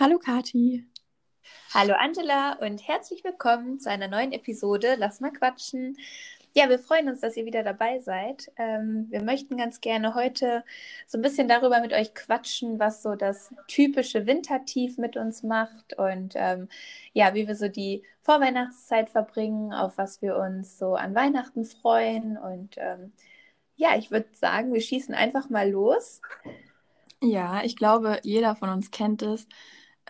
Hallo Kati. Hallo Angela und herzlich willkommen zu einer neuen Episode Lass mal quatschen. Ja, wir freuen uns, dass ihr wieder dabei seid. Ähm, wir möchten ganz gerne heute so ein bisschen darüber mit euch quatschen, was so das typische Wintertief mit uns macht und ähm, ja, wie wir so die Vorweihnachtszeit verbringen, auf was wir uns so an Weihnachten freuen. Und ähm, ja, ich würde sagen, wir schießen einfach mal los. Ja, ich glaube, jeder von uns kennt es.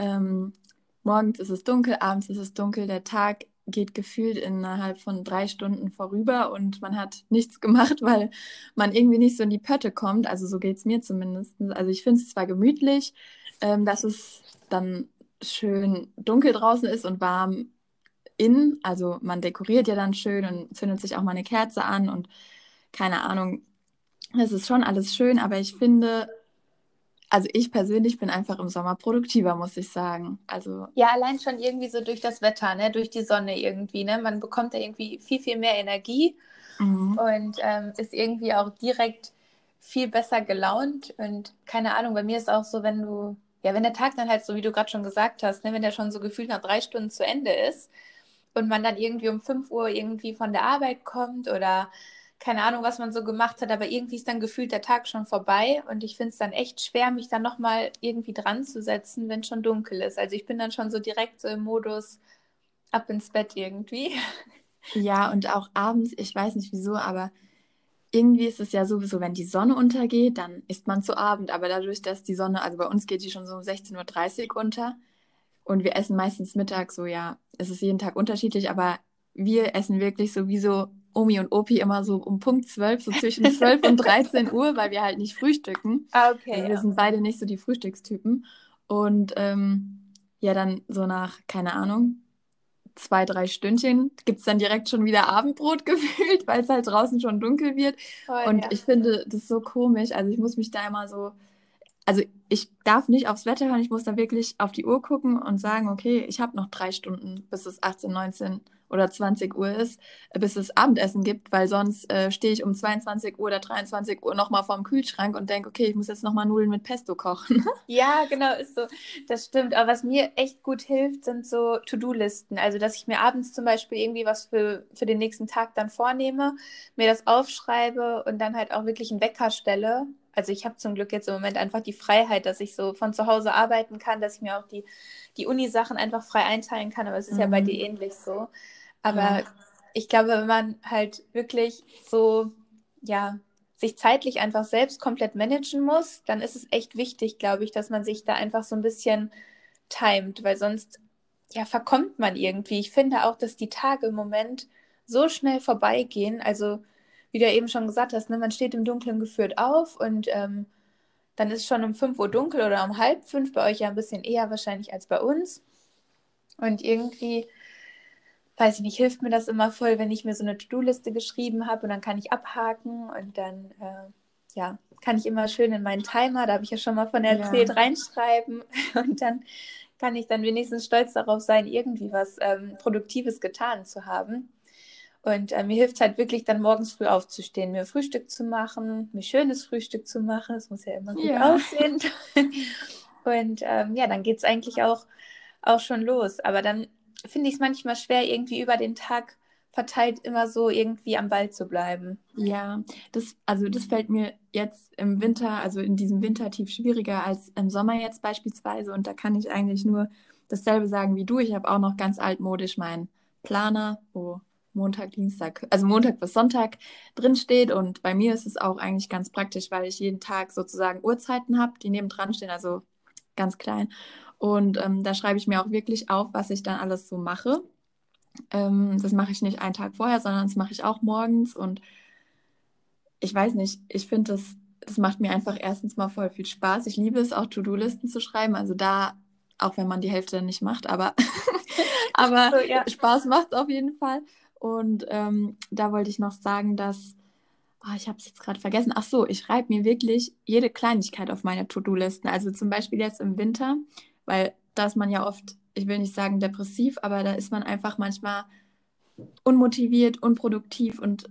Ähm, morgens ist es dunkel, abends ist es dunkel, der Tag geht gefühlt innerhalb von drei Stunden vorüber und man hat nichts gemacht, weil man irgendwie nicht so in die Pötte kommt. Also so geht es mir zumindest. Also ich finde es zwar gemütlich, ähm, dass es dann schön dunkel draußen ist und warm innen. Also man dekoriert ja dann schön und zündet sich auch mal eine Kerze an und keine Ahnung. Es ist schon alles schön, aber ich finde, also ich persönlich bin einfach im Sommer produktiver, muss ich sagen. Also ja, allein schon irgendwie so durch das Wetter, ne, durch die Sonne irgendwie, ne, man bekommt da irgendwie viel viel mehr Energie mhm. und ähm, ist irgendwie auch direkt viel besser gelaunt und keine Ahnung. Bei mir ist auch so, wenn du ja, wenn der Tag dann halt so, wie du gerade schon gesagt hast, ne, wenn der schon so gefühlt nach drei Stunden zu Ende ist und man dann irgendwie um 5 Uhr irgendwie von der Arbeit kommt oder keine Ahnung, was man so gemacht hat, aber irgendwie ist dann gefühlt der Tag schon vorbei und ich finde es dann echt schwer, mich dann nochmal irgendwie dran zu setzen, wenn schon dunkel ist. Also ich bin dann schon so direkt so im Modus ab ins Bett irgendwie. Ja, und auch abends, ich weiß nicht wieso, aber irgendwie ist es ja sowieso, wenn die Sonne untergeht, dann isst man zu Abend. Aber dadurch, dass die Sonne, also bei uns geht die schon so um 16.30 Uhr unter und wir essen meistens Mittag so, ja, es ist jeden Tag unterschiedlich, aber wir essen wirklich sowieso Omi und Opi immer so um Punkt 12, so zwischen 12 und 13 Uhr, weil wir halt nicht frühstücken. Ah, okay. Also wir ja. sind beide nicht so die Frühstückstypen. Und ähm, ja, dann so nach, keine Ahnung, zwei, drei Stündchen gibt es dann direkt schon wieder Abendbrot gefühlt, weil es halt draußen schon dunkel wird. Oh, und ja. ich finde das so komisch. Also ich muss mich da immer so, also ich darf nicht aufs Wetter hören, ich muss da wirklich auf die Uhr gucken und sagen, okay, ich habe noch drei Stunden, bis es 18, 19 oder 20 Uhr ist, bis es Abendessen gibt, weil sonst äh, stehe ich um 22 Uhr oder 23 Uhr nochmal vorm Kühlschrank und denke, okay, ich muss jetzt nochmal Nudeln mit Pesto kochen. ja, genau, ist so. Das stimmt. Aber was mir echt gut hilft, sind so To-Do-Listen. Also, dass ich mir abends zum Beispiel irgendwie was für, für den nächsten Tag dann vornehme, mir das aufschreibe und dann halt auch wirklich einen Wecker stelle. Also ich habe zum Glück jetzt im Moment einfach die Freiheit, dass ich so von zu Hause arbeiten kann, dass ich mir auch die, die Uni-Sachen einfach frei einteilen kann. Aber es ist mhm. ja bei mhm. dir ähnlich so. Aber ja. ich glaube, wenn man halt wirklich so, ja, sich zeitlich einfach selbst komplett managen muss, dann ist es echt wichtig, glaube ich, dass man sich da einfach so ein bisschen timet, weil sonst ja verkommt man irgendwie. Ich finde auch, dass die Tage im Moment so schnell vorbeigehen. Also, wie du ja eben schon gesagt hast, ne, man steht im Dunkeln geführt auf und ähm, dann ist es schon um 5 Uhr dunkel oder um halb fünf, bei euch ja ein bisschen eher wahrscheinlich als bei uns. Und irgendwie weiß ich nicht, hilft mir das immer voll, wenn ich mir so eine To-Do-Liste geschrieben habe und dann kann ich abhaken und dann, äh, ja, kann ich immer schön in meinen Timer, da habe ich ja schon mal von erzählt, ja. reinschreiben und dann kann ich dann wenigstens stolz darauf sein, irgendwie was ähm, Produktives getan zu haben. Und äh, mir hilft es halt wirklich dann morgens früh aufzustehen, mir Frühstück zu machen, mir schönes Frühstück zu machen. Es muss ja immer gut ja. aussehen. und ähm, ja, dann geht es eigentlich auch, auch schon los. Aber dann finde ich es manchmal schwer, irgendwie über den Tag verteilt immer so irgendwie am Ball zu bleiben. Ja, das, also das fällt mir jetzt im Winter, also in diesem Wintertief schwieriger als im Sommer jetzt beispielsweise. Und da kann ich eigentlich nur dasselbe sagen wie du. Ich habe auch noch ganz altmodisch meinen Planer, wo Montag, Dienstag, also Montag bis Sonntag drin steht. Und bei mir ist es auch eigentlich ganz praktisch, weil ich jeden Tag sozusagen Uhrzeiten habe, die nebendran stehen, also ganz klein. Und ähm, da schreibe ich mir auch wirklich auf, was ich dann alles so mache. Ähm, das mache ich nicht einen Tag vorher, sondern das mache ich auch morgens. Und ich weiß nicht, ich finde, das, das macht mir einfach erstens mal voll viel Spaß. Ich liebe es auch, To-Do-Listen zu schreiben. Also da, auch wenn man die Hälfte nicht macht, aber, aber so, ja. Spaß macht es auf jeden Fall. Und ähm, da wollte ich noch sagen, dass Oh, ich habe es jetzt gerade vergessen. Ach so, ich schreibe mir wirklich jede Kleinigkeit auf meine To-Do-Listen. Also zum Beispiel jetzt im Winter weil da ist man ja oft, ich will nicht sagen depressiv, aber da ist man einfach manchmal unmotiviert, unproduktiv und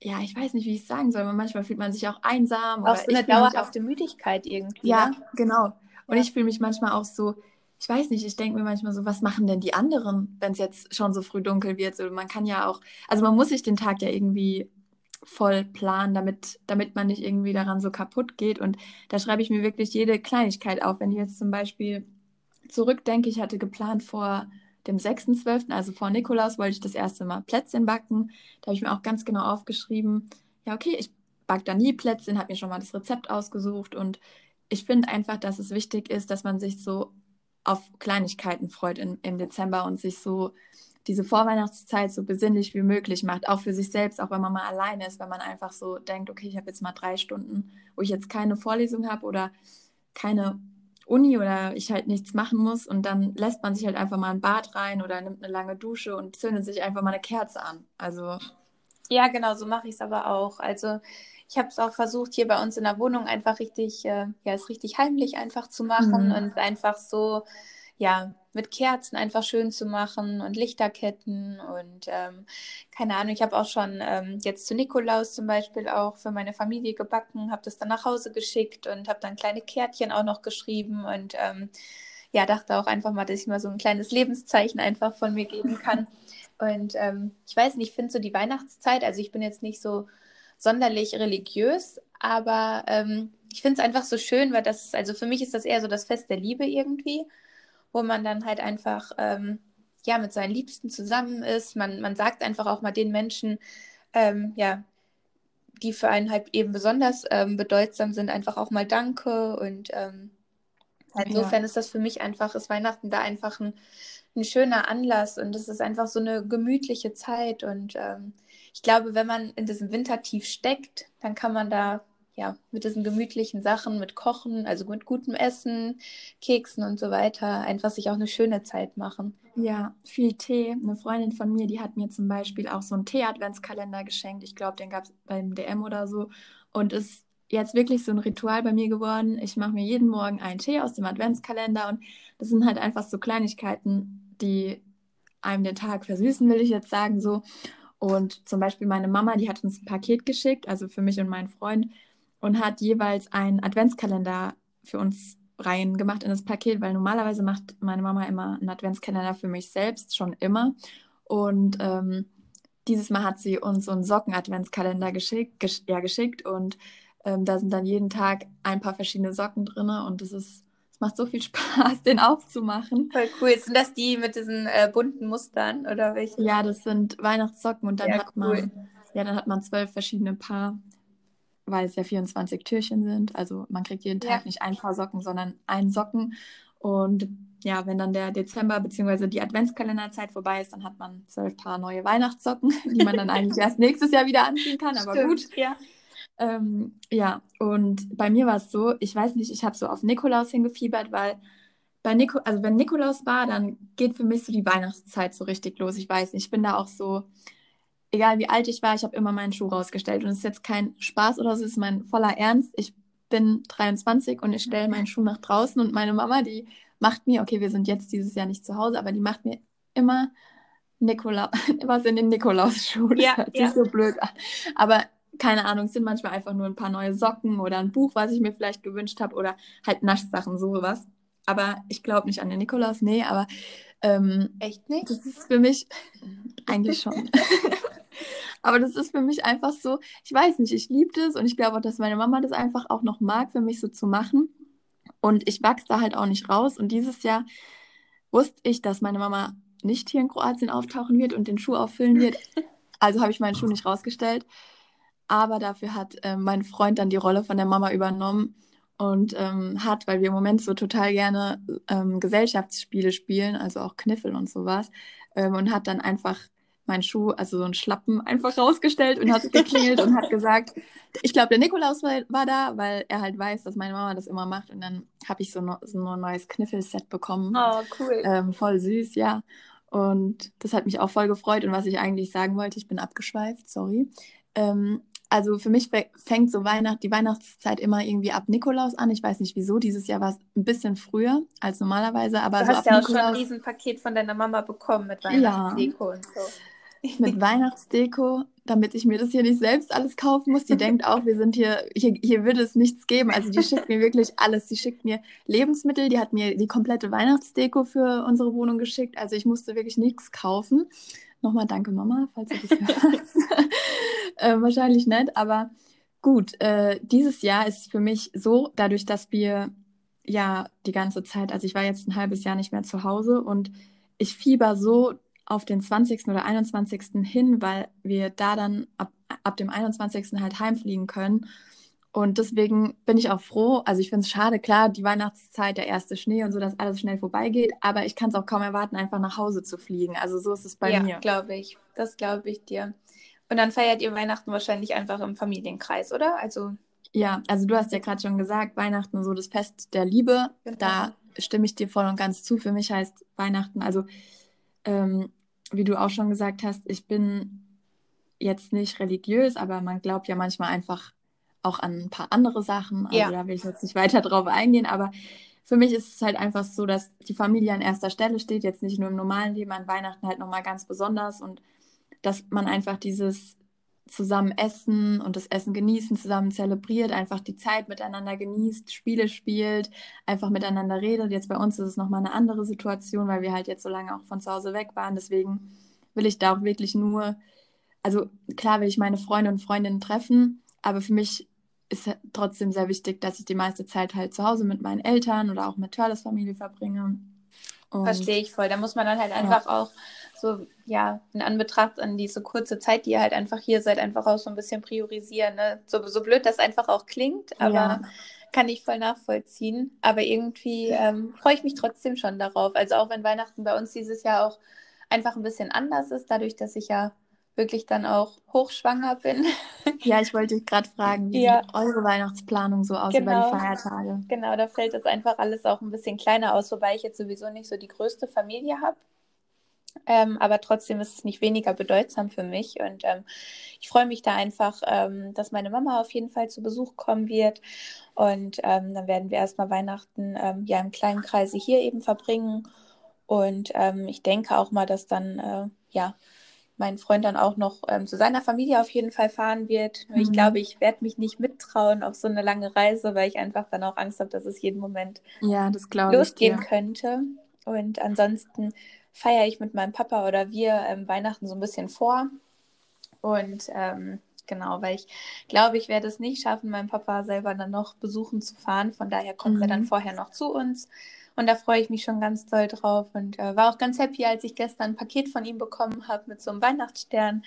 ja, ich weiß nicht, wie ich es sagen soll, aber manchmal fühlt man sich auch einsam. Auch so eine dauerhafte auch, Müdigkeit irgendwie. Ja, ne? genau. Und ja. ich fühle mich manchmal auch so, ich weiß nicht, ich denke mir manchmal so, was machen denn die anderen, wenn es jetzt schon so früh dunkel wird? So, man kann ja auch, also man muss sich den Tag ja irgendwie voll planen, damit, damit man nicht irgendwie daran so kaputt geht. Und da schreibe ich mir wirklich jede Kleinigkeit auf. Wenn ich jetzt zum Beispiel zurückdenke, ich hatte geplant vor dem 6.12., also vor Nikolaus, wollte ich das erste Mal Plätzchen backen. Da habe ich mir auch ganz genau aufgeschrieben, ja, okay, ich backe da nie Plätzchen, habe mir schon mal das Rezept ausgesucht und ich finde einfach, dass es wichtig ist, dass man sich so auf Kleinigkeiten freut in, im Dezember und sich so diese Vorweihnachtszeit so besinnlich wie möglich macht, auch für sich selbst, auch wenn man mal alleine ist, wenn man einfach so denkt, okay, ich habe jetzt mal drei Stunden, wo ich jetzt keine Vorlesung habe oder keine Uni oder ich halt nichts machen muss und dann lässt man sich halt einfach mal ein Bad rein oder nimmt eine lange Dusche und zündet sich einfach mal eine Kerze an. Also ja, genau, so mache ich es aber auch. Also ich habe es auch versucht, hier bei uns in der Wohnung einfach richtig, äh, ja, es richtig heimlich einfach zu machen mhm. und einfach so, ja, mit Kerzen einfach schön zu machen und Lichterketten und ähm, keine Ahnung, ich habe auch schon ähm, jetzt zu Nikolaus zum Beispiel auch für meine Familie gebacken, habe das dann nach Hause geschickt und habe dann kleine Kärtchen auch noch geschrieben und ähm, ja, dachte auch einfach mal, dass ich mal so ein kleines Lebenszeichen einfach von mir geben kann. Und ähm, ich weiß nicht, ich finde so die Weihnachtszeit, also ich bin jetzt nicht so sonderlich religiös, aber ähm, ich finde es einfach so schön, weil das, also für mich ist das eher so das Fest der Liebe irgendwie, wo man dann halt einfach ähm, ja mit seinen Liebsten zusammen ist. Man, man sagt einfach auch mal den Menschen, ähm, ja, die für einen halt eben besonders ähm, bedeutsam sind, einfach auch mal Danke und ähm, insofern ja. ist das für mich einfach, ist Weihnachten da einfach ein, ein schöner Anlass und es ist einfach so eine gemütliche Zeit und ähm, ich glaube, wenn man in diesem Wintertief steckt, dann kann man da ja mit diesen gemütlichen Sachen, mit Kochen, also mit gutem Essen, Keksen und so weiter, einfach sich auch eine schöne Zeit machen. Ja, viel Tee. Eine Freundin von mir, die hat mir zum Beispiel auch so einen Tee-Adventskalender geschenkt. Ich glaube, den gab es beim DM oder so. Und ist jetzt wirklich so ein Ritual bei mir geworden. Ich mache mir jeden Morgen einen Tee aus dem Adventskalender und das sind halt einfach so Kleinigkeiten, die einem den Tag versüßen, will ich jetzt sagen so. Und zum Beispiel meine Mama, die hat uns ein Paket geschickt, also für mich und meinen Freund, und hat jeweils einen Adventskalender für uns rein gemacht in das Paket, weil normalerweise macht meine Mama immer einen Adventskalender für mich selbst, schon immer. Und ähm, dieses Mal hat sie uns so einen Socken-Adventskalender geschickt, gesch ja, geschickt und ähm, da sind dann jeden Tag ein paar verschiedene Socken drin und das ist macht so viel Spaß, den aufzumachen. Voll cool. Sind das die mit diesen äh, bunten Mustern oder welche? Ja, das sind Weihnachtssocken und dann ja, hat cool. man ja, dann hat man zwölf verschiedene Paar, weil es ja 24 Türchen sind. Also man kriegt jeden Tag ja. nicht ein Paar Socken, sondern einen Socken. Und ja, wenn dann der Dezember bzw. die Adventskalenderzeit vorbei ist, dann hat man zwölf Paar neue Weihnachtssocken, die man dann eigentlich erst nächstes Jahr wieder anziehen kann. Aber Stimmt, gut. Ja. Ähm, ja, und bei mir war es so, ich weiß nicht, ich habe so auf Nikolaus hingefiebert, weil bei Nico, also wenn Nikolaus war, dann geht für mich so die Weihnachtszeit so richtig los. Ich weiß nicht, ich bin da auch so, egal wie alt ich war, ich habe immer meinen Schuh rausgestellt. Und es ist jetzt kein Spaß oder so, es ist mein voller Ernst. Ich bin 23 und ich stelle meinen Schuh nach draußen und meine Mama, die macht mir, okay, wir sind jetzt dieses Jahr nicht zu Hause, aber die macht mir immer Nikolaus, was in den Nikolausschuh. Das ja, hört sich ja. so blöd an. Aber keine Ahnung, es sind manchmal einfach nur ein paar neue Socken oder ein Buch, was ich mir vielleicht gewünscht habe oder halt Naschsachen, sowas. Aber ich glaube nicht an den Nikolaus, nee, aber ähm, echt nicht? Das ist für mich eigentlich schon. aber das ist für mich einfach so, ich weiß nicht, ich liebe das und ich glaube auch, dass meine Mama das einfach auch noch mag, für mich so zu machen. Und ich wachse da halt auch nicht raus. Und dieses Jahr wusste ich, dass meine Mama nicht hier in Kroatien auftauchen wird und den Schuh auffüllen wird. Also habe ich meinen Schuh nicht rausgestellt. Aber dafür hat äh, mein Freund dann die Rolle von der Mama übernommen und ähm, hat, weil wir im Moment so total gerne ähm, Gesellschaftsspiele spielen, also auch Kniffel und sowas, ähm, und hat dann einfach meinen Schuh, also so einen Schlappen, einfach rausgestellt und hat geklingelt und hat gesagt, ich glaube, der Nikolaus war, war, da, weil er halt weiß, dass meine Mama das immer macht. Und dann habe ich so, no, so ein neues Kniffelset bekommen. Oh, cool. Ähm, voll süß, ja. Und das hat mich auch voll gefreut. Und was ich eigentlich sagen wollte, ich bin abgeschweift, sorry. Ähm, also für mich fängt so Weihnacht, die Weihnachtszeit immer irgendwie ab Nikolaus an. Ich weiß nicht wieso. Dieses Jahr war es ein bisschen früher als normalerweise, aber du so hast ja auch Nikolaus... schon ein Riesenpaket von deiner Mama bekommen mit Weihnachtsdeko ja. und so. Mit Weihnachtsdeko, damit ich mir das hier nicht selbst alles kaufen muss. Die denkt auch, wir sind hier, hier, hier würde es nichts geben. Also die schickt mir wirklich alles. Sie schickt mir Lebensmittel, die hat mir die komplette Weihnachtsdeko für unsere Wohnung geschickt. Also ich musste wirklich nichts kaufen. Nochmal danke, Mama, falls du das hörst. äh, wahrscheinlich nicht, aber gut, äh, dieses Jahr ist für mich so, dadurch, dass wir ja die ganze Zeit, also ich war jetzt ein halbes Jahr nicht mehr zu Hause und ich fieber so auf den 20. oder 21. hin, weil wir da dann ab, ab dem 21. halt heimfliegen können. Und deswegen bin ich auch froh. Also ich finde es schade, klar, die Weihnachtszeit, der erste Schnee und so, dass alles schnell vorbeigeht. Aber ich kann es auch kaum erwarten, einfach nach Hause zu fliegen. Also so ist es bei ja, mir. Ja, glaube ich. Das glaube ich dir. Und dann feiert ihr Weihnachten wahrscheinlich einfach im Familienkreis, oder? Also ja, also du hast ja gerade schon gesagt, Weihnachten so das Fest der Liebe. Genau. Da stimme ich dir voll und ganz zu. Für mich heißt Weihnachten, also ähm, wie du auch schon gesagt hast, ich bin jetzt nicht religiös, aber man glaubt ja manchmal einfach auch an ein paar andere Sachen. Also ja. da will ich jetzt nicht weiter drauf eingehen, aber für mich ist es halt einfach so, dass die Familie an erster Stelle steht, jetzt nicht nur im normalen Leben, an Weihnachten halt nochmal ganz besonders und dass man einfach dieses zusammen essen und das Essen genießen, zusammen zelebriert, einfach die Zeit miteinander genießt, Spiele spielt, einfach miteinander redet. Jetzt bei uns ist es nochmal eine andere Situation, weil wir halt jetzt so lange auch von zu Hause weg waren. Deswegen will ich da auch wirklich nur, also klar will ich meine Freunde und Freundinnen treffen, aber für mich ist trotzdem sehr wichtig, dass ich die meiste Zeit halt zu Hause mit meinen Eltern oder auch mit Törles Familie verbringe. Und Verstehe ich voll. Da muss man dann halt einfach ja. auch so, ja, in Anbetracht an diese kurze Zeit, die ihr halt einfach hier seid, einfach auch so ein bisschen priorisieren. Ne? So, so blöd das einfach auch klingt, aber ja. kann ich voll nachvollziehen. Aber irgendwie ähm, freue ich mich trotzdem schon darauf. Also auch wenn Weihnachten bei uns dieses Jahr auch einfach ein bisschen anders ist, dadurch, dass ich ja wirklich dann auch hochschwanger bin. Ja, ich wollte dich gerade fragen, wie ja. sieht eure Weihnachtsplanung so aus genau. über die genau. Feiertage? Genau, da fällt das einfach alles auch ein bisschen kleiner aus, wobei ich jetzt sowieso nicht so die größte Familie habe. Ähm, aber trotzdem ist es nicht weniger bedeutsam für mich. Und ähm, ich freue mich da einfach, ähm, dass meine Mama auf jeden Fall zu Besuch kommen wird. Und ähm, dann werden wir erstmal Weihnachten ähm, ja im kleinen Kreise hier eben verbringen. Und ähm, ich denke auch mal, dass dann äh, ja mein Freund dann auch noch zu seiner Familie auf jeden Fall fahren wird. Mhm. Ich glaube, ich werde mich nicht mittrauen auf so eine lange Reise, weil ich einfach dann auch Angst habe, dass es jeden Moment ja, das losgehen ich, könnte. Und ansonsten feiere ich mit meinem Papa oder wir ähm, Weihnachten so ein bisschen vor. Und ähm, genau, weil ich glaube, ich werde es nicht schaffen, meinen Papa selber dann noch besuchen zu fahren. Von daher kommt mhm. er dann vorher noch zu uns. Und da freue ich mich schon ganz doll drauf und äh, war auch ganz happy, als ich gestern ein Paket von ihm bekommen habe mit so einem Weihnachtsstern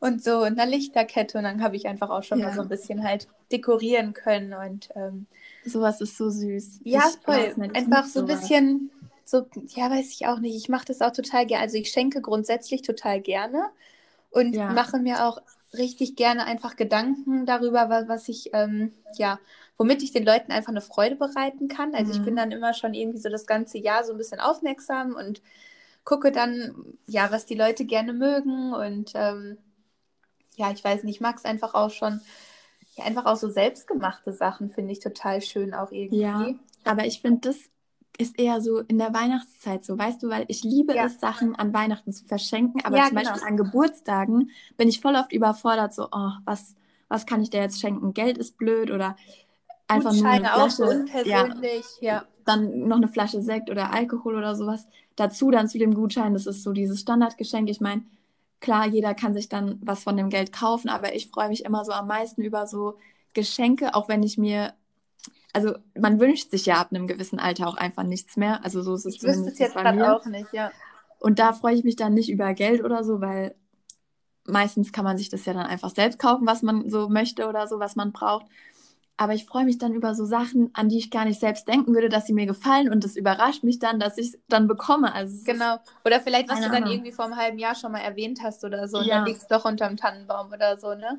und so einer Lichterkette. Und dann habe ich einfach auch schon ja. mal so ein bisschen halt dekorieren können. Und ähm, sowas ist so süß. Ja, ich voll. Nicht, einfach so ein bisschen, so, ja, weiß ich auch nicht. Ich mache das auch total gerne. Also ich schenke grundsätzlich total gerne und ja. mache mir auch richtig gerne einfach Gedanken darüber, was, was ich, ähm, ja, womit ich den Leuten einfach eine Freude bereiten kann. Also mhm. ich bin mhm. dann immer schon irgendwie so das ganze Jahr so ein bisschen aufmerksam und gucke dann, ja, was die Leute gerne mögen und ähm, ja, ich weiß nicht, ich mag es einfach auch schon, ja, einfach auch so selbstgemachte Sachen finde ich total schön auch irgendwie. Ja, aber ich finde, das ist eher so in der Weihnachtszeit so, weißt du, weil ich liebe ja. es, Sachen an Weihnachten zu verschenken, aber ja, zum genau. Beispiel an Geburtstagen bin ich voll oft überfordert, so, oh, was, was kann ich dir jetzt schenken? Geld ist blöd oder einfach nur eine Flasche. unpersönlich, ja, ja. Dann noch eine Flasche Sekt oder Alkohol oder sowas. Dazu dann zu dem Gutschein, das ist so dieses Standardgeschenk. Ich meine, klar, jeder kann sich dann was von dem Geld kaufen, aber ich freue mich immer so am meisten über so Geschenke, auch wenn ich mir also man wünscht sich ja ab einem gewissen Alter auch einfach nichts mehr. Also so ist es ich wüsste es jetzt gerade auch nicht, ja. Und da freue ich mich dann nicht über Geld oder so, weil meistens kann man sich das ja dann einfach selbst kaufen, was man so möchte oder so, was man braucht. Aber ich freue mich dann über so Sachen, an die ich gar nicht selbst denken würde, dass sie mir gefallen und es überrascht mich dann, dass ich es dann bekomme. Also genau. Oder vielleicht, was du dann Ahnung. irgendwie vor einem halben Jahr schon mal erwähnt hast oder so, ja. und dann liegt es doch unterm Tannenbaum oder so, ne?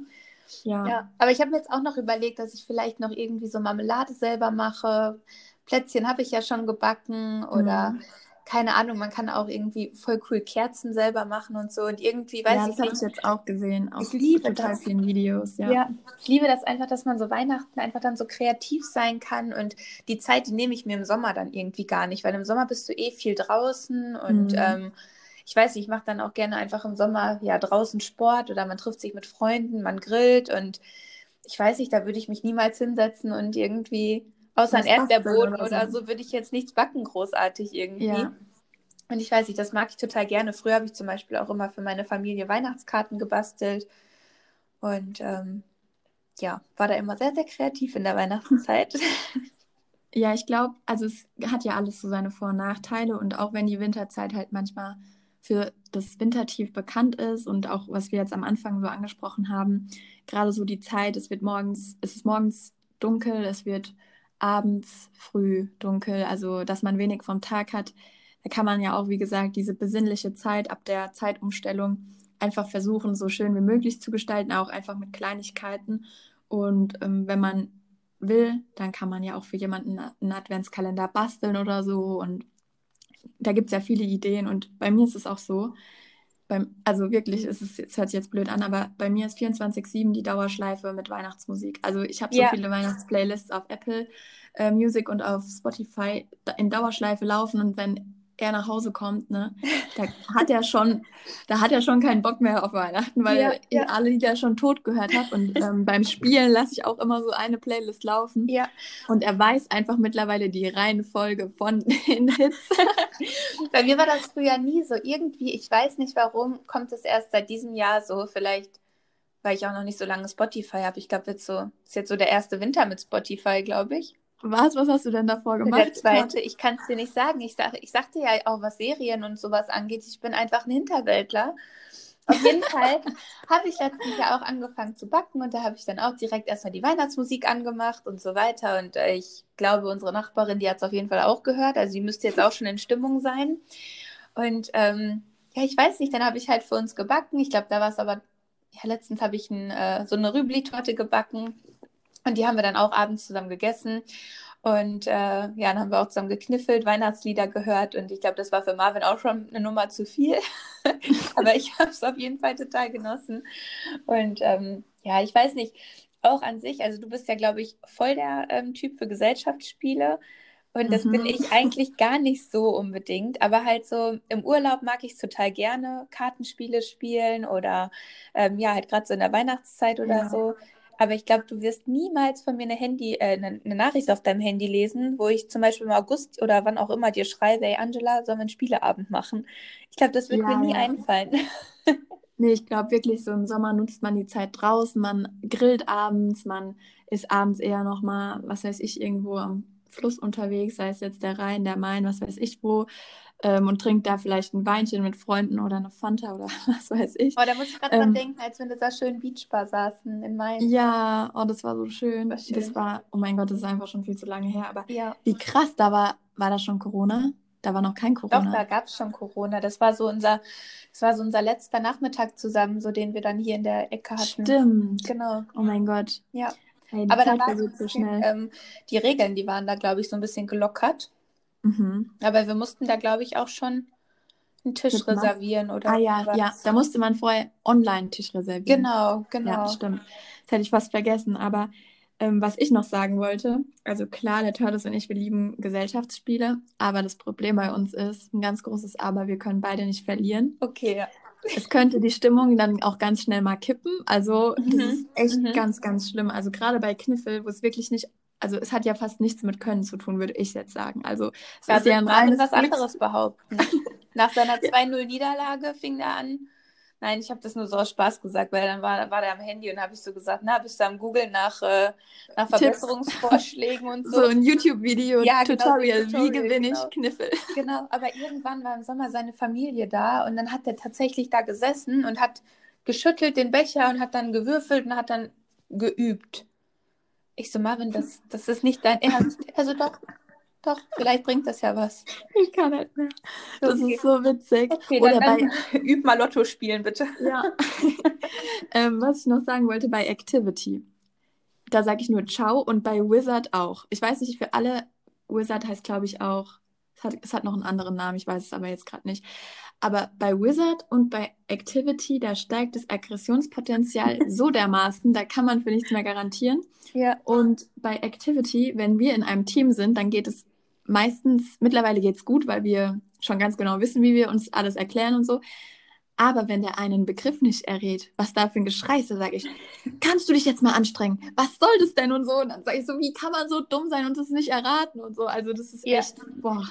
Ja. ja. Aber ich habe mir jetzt auch noch überlegt, dass ich vielleicht noch irgendwie so Marmelade selber mache. Plätzchen habe ich ja schon gebacken oder mhm. keine Ahnung, man kann auch irgendwie voll cool Kerzen selber machen und so und irgendwie weiß ja, ich das habe ich jetzt auch gesehen auf ich liebe total das. vielen Videos, ja. ja. Ich liebe das einfach, dass man so Weihnachten einfach dann so kreativ sein kann und die Zeit, die nehme ich mir im Sommer dann irgendwie gar nicht, weil im Sommer bist du eh viel draußen und mhm. ähm, ich weiß nicht, ich mache dann auch gerne einfach im Sommer ja draußen Sport oder man trifft sich mit Freunden, man grillt und ich weiß nicht, da würde ich mich niemals hinsetzen und irgendwie, außer ein Erdbeerboden oder, oder so, so würde ich jetzt nichts backen, großartig irgendwie. Ja. Und ich weiß nicht, das mag ich total gerne. Früher habe ich zum Beispiel auch immer für meine Familie Weihnachtskarten gebastelt. Und ähm, ja, war da immer sehr, sehr kreativ in der Weihnachtszeit. Ja, ich glaube, also es hat ja alles so seine Vor- und Nachteile. Und auch wenn die Winterzeit halt manchmal für das Wintertief bekannt ist und auch was wir jetzt am Anfang so angesprochen haben, gerade so die Zeit, es wird morgens, es ist morgens dunkel, es wird abends früh dunkel, also dass man wenig vom Tag hat, da kann man ja auch, wie gesagt, diese besinnliche Zeit ab der Zeitumstellung einfach versuchen, so schön wie möglich zu gestalten, auch einfach mit Kleinigkeiten. Und ähm, wenn man will, dann kann man ja auch für jemanden einen Adventskalender basteln oder so und da gibt es ja viele Ideen und bei mir ist es auch so, beim, also wirklich, es, ist, es hört sich jetzt blöd an, aber bei mir ist 24-7 die Dauerschleife mit Weihnachtsmusik. Also ich habe so ja. viele Weihnachtsplaylists auf Apple äh, Music und auf Spotify in Dauerschleife laufen und wenn er nach Hause kommt, ne, da hat er schon, da hat er schon keinen Bock mehr auf Weihnachten, weil ja, er ja. alle Lieder schon tot gehört hat. Und ähm, beim Spielen lasse ich auch immer so eine Playlist laufen. Ja. Und er weiß einfach mittlerweile die Reihenfolge von den Hits. Bei mir war das früher nie so. Irgendwie, ich weiß nicht warum, kommt es erst seit diesem Jahr so. Vielleicht, weil ich auch noch nicht so lange Spotify habe. Ich glaube, jetzt so, ist jetzt so der erste Winter mit Spotify, glaube ich. Was? Was hast du denn davor gemacht? Der zweite, ich kann es dir nicht sagen. Ich, sag, ich sagte ja auch, was Serien und sowas angeht, ich bin einfach ein Hinterwäldler. Auf jeden Fall habe ich letztens ja auch angefangen zu backen und da habe ich dann auch direkt erstmal die Weihnachtsmusik angemacht und so weiter. Und äh, ich glaube, unsere Nachbarin, die hat es auf jeden Fall auch gehört. Also die müsste jetzt auch schon in Stimmung sein. Und ähm, ja, ich weiß nicht, dann habe ich halt für uns gebacken. Ich glaube, da war es aber, ja, letztens habe ich ein, äh, so eine Rübli-Torte gebacken und die haben wir dann auch abends zusammen gegessen. Und äh, ja, dann haben wir auch zusammen gekniffelt, Weihnachtslieder gehört. Und ich glaube, das war für Marvin auch schon eine Nummer zu viel. Aber ich habe es auf jeden Fall total genossen. Und ähm, ja, ich weiß nicht, auch an sich, also du bist ja, glaube ich, voll der ähm, Typ für Gesellschaftsspiele. Und das mhm. bin ich eigentlich gar nicht so unbedingt. Aber halt so im Urlaub mag ich es total gerne, Kartenspiele spielen oder ähm, ja, halt gerade so in der Weihnachtszeit oder ja. so. Aber ich glaube, du wirst niemals von mir eine, Handy, äh, eine, eine, Nachricht auf deinem Handy lesen, wo ich zum Beispiel im August oder wann auch immer dir schreibe, hey Angela, sollen wir einen Spieleabend machen? Ich glaube, das wird ja, mir nie ja. einfallen. Nee, ich glaube wirklich, so im Sommer nutzt man die Zeit draußen, man grillt abends, man ist abends eher nochmal, was weiß ich, irgendwo am Fluss unterwegs, sei es jetzt der Rhein, der Main, was weiß ich wo ähm, und trinkt da vielleicht ein Weinchen mit Freunden oder eine Fanta oder was weiß ich. Oh, da muss ich gerade ähm, dran denken, als wir in dieser schönen Beachbar saßen in Mainz. Ja, oh, das war so schön. War schön. Das war, oh mein Gott, das ist einfach schon viel zu lange her. Aber ja. wie krass, da war, war da schon Corona? Da war noch kein Corona. Doch, da gab es schon Corona. Das war so unser, das war so unser letzter Nachmittag zusammen, so den wir dann hier in der Ecke hatten. Stimmt. Genau. Oh mein Gott. Ja. Hey, Aber da war so schnell. Ähm, die Regeln, die waren da, glaube ich, so ein bisschen gelockert. Mhm. Aber wir mussten da, glaube ich, auch schon einen Tisch Mit reservieren oder Ah ja, was. ja, da musste man vorher online einen Tisch reservieren. Genau, genau. Ja, stimmt. Das hätte ich fast vergessen. Aber ähm, was ich noch sagen wollte, also klar, der Turtles und ich, wir lieben Gesellschaftsspiele, aber das Problem bei uns ist, ein ganz großes Aber, wir können beide nicht verlieren. Okay, ja. Es könnte die Stimmung dann auch ganz schnell mal kippen. Also das mhm. ist echt mhm. ganz, ganz schlimm. Also gerade bei Kniffel, wo es wirklich nicht also es hat ja fast nichts mit Können zu tun, würde ich jetzt sagen. Also es also ist ja ein reines was anderes behaupten. Nach seiner 2-0-Niederlage fing er an. Nein, ich habe das nur so aus Spaß gesagt, weil dann war, war der am Handy und habe ich so gesagt, na, bist du am Google nach, äh, nach Verbesserungsvorschlägen und so. So ein YouTube-Video, ja, genau, Tutorial, genau, wie gewinne genau. ich Kniffel. Genau, aber irgendwann war im Sommer seine Familie da und dann hat er tatsächlich da gesessen und hat geschüttelt den Becher und hat dann gewürfelt und hat dann geübt. Ich so, Marvin, das, das ist nicht dein Ernst. Also doch, doch, vielleicht bringt das ja was. Ich kann halt mehr. Das okay. ist so witzig. Okay, Oder dann, bei... üb mal Lotto spielen, bitte. Ja. ähm, was ich noch sagen wollte, bei Activity. Da sage ich nur Ciao und bei Wizard auch. Ich weiß nicht, für alle, Wizard heißt, glaube ich, auch, es hat, es hat noch einen anderen Namen, ich weiß es aber jetzt gerade nicht. Aber bei Wizard und bei Activity, da steigt das Aggressionspotenzial so dermaßen, da kann man für nichts mehr garantieren. Ja. Und bei Activity, wenn wir in einem Team sind, dann geht es meistens, mittlerweile geht es gut, weil wir schon ganz genau wissen, wie wir uns alles erklären und so. Aber wenn der einen Begriff nicht errät, was da für ein Geschrei ist, sage ich, kannst du dich jetzt mal anstrengen? Was soll das denn und so? Und dann sage ich so, wie kann man so dumm sein und das nicht erraten und so. Also das ist ja. echt, boah.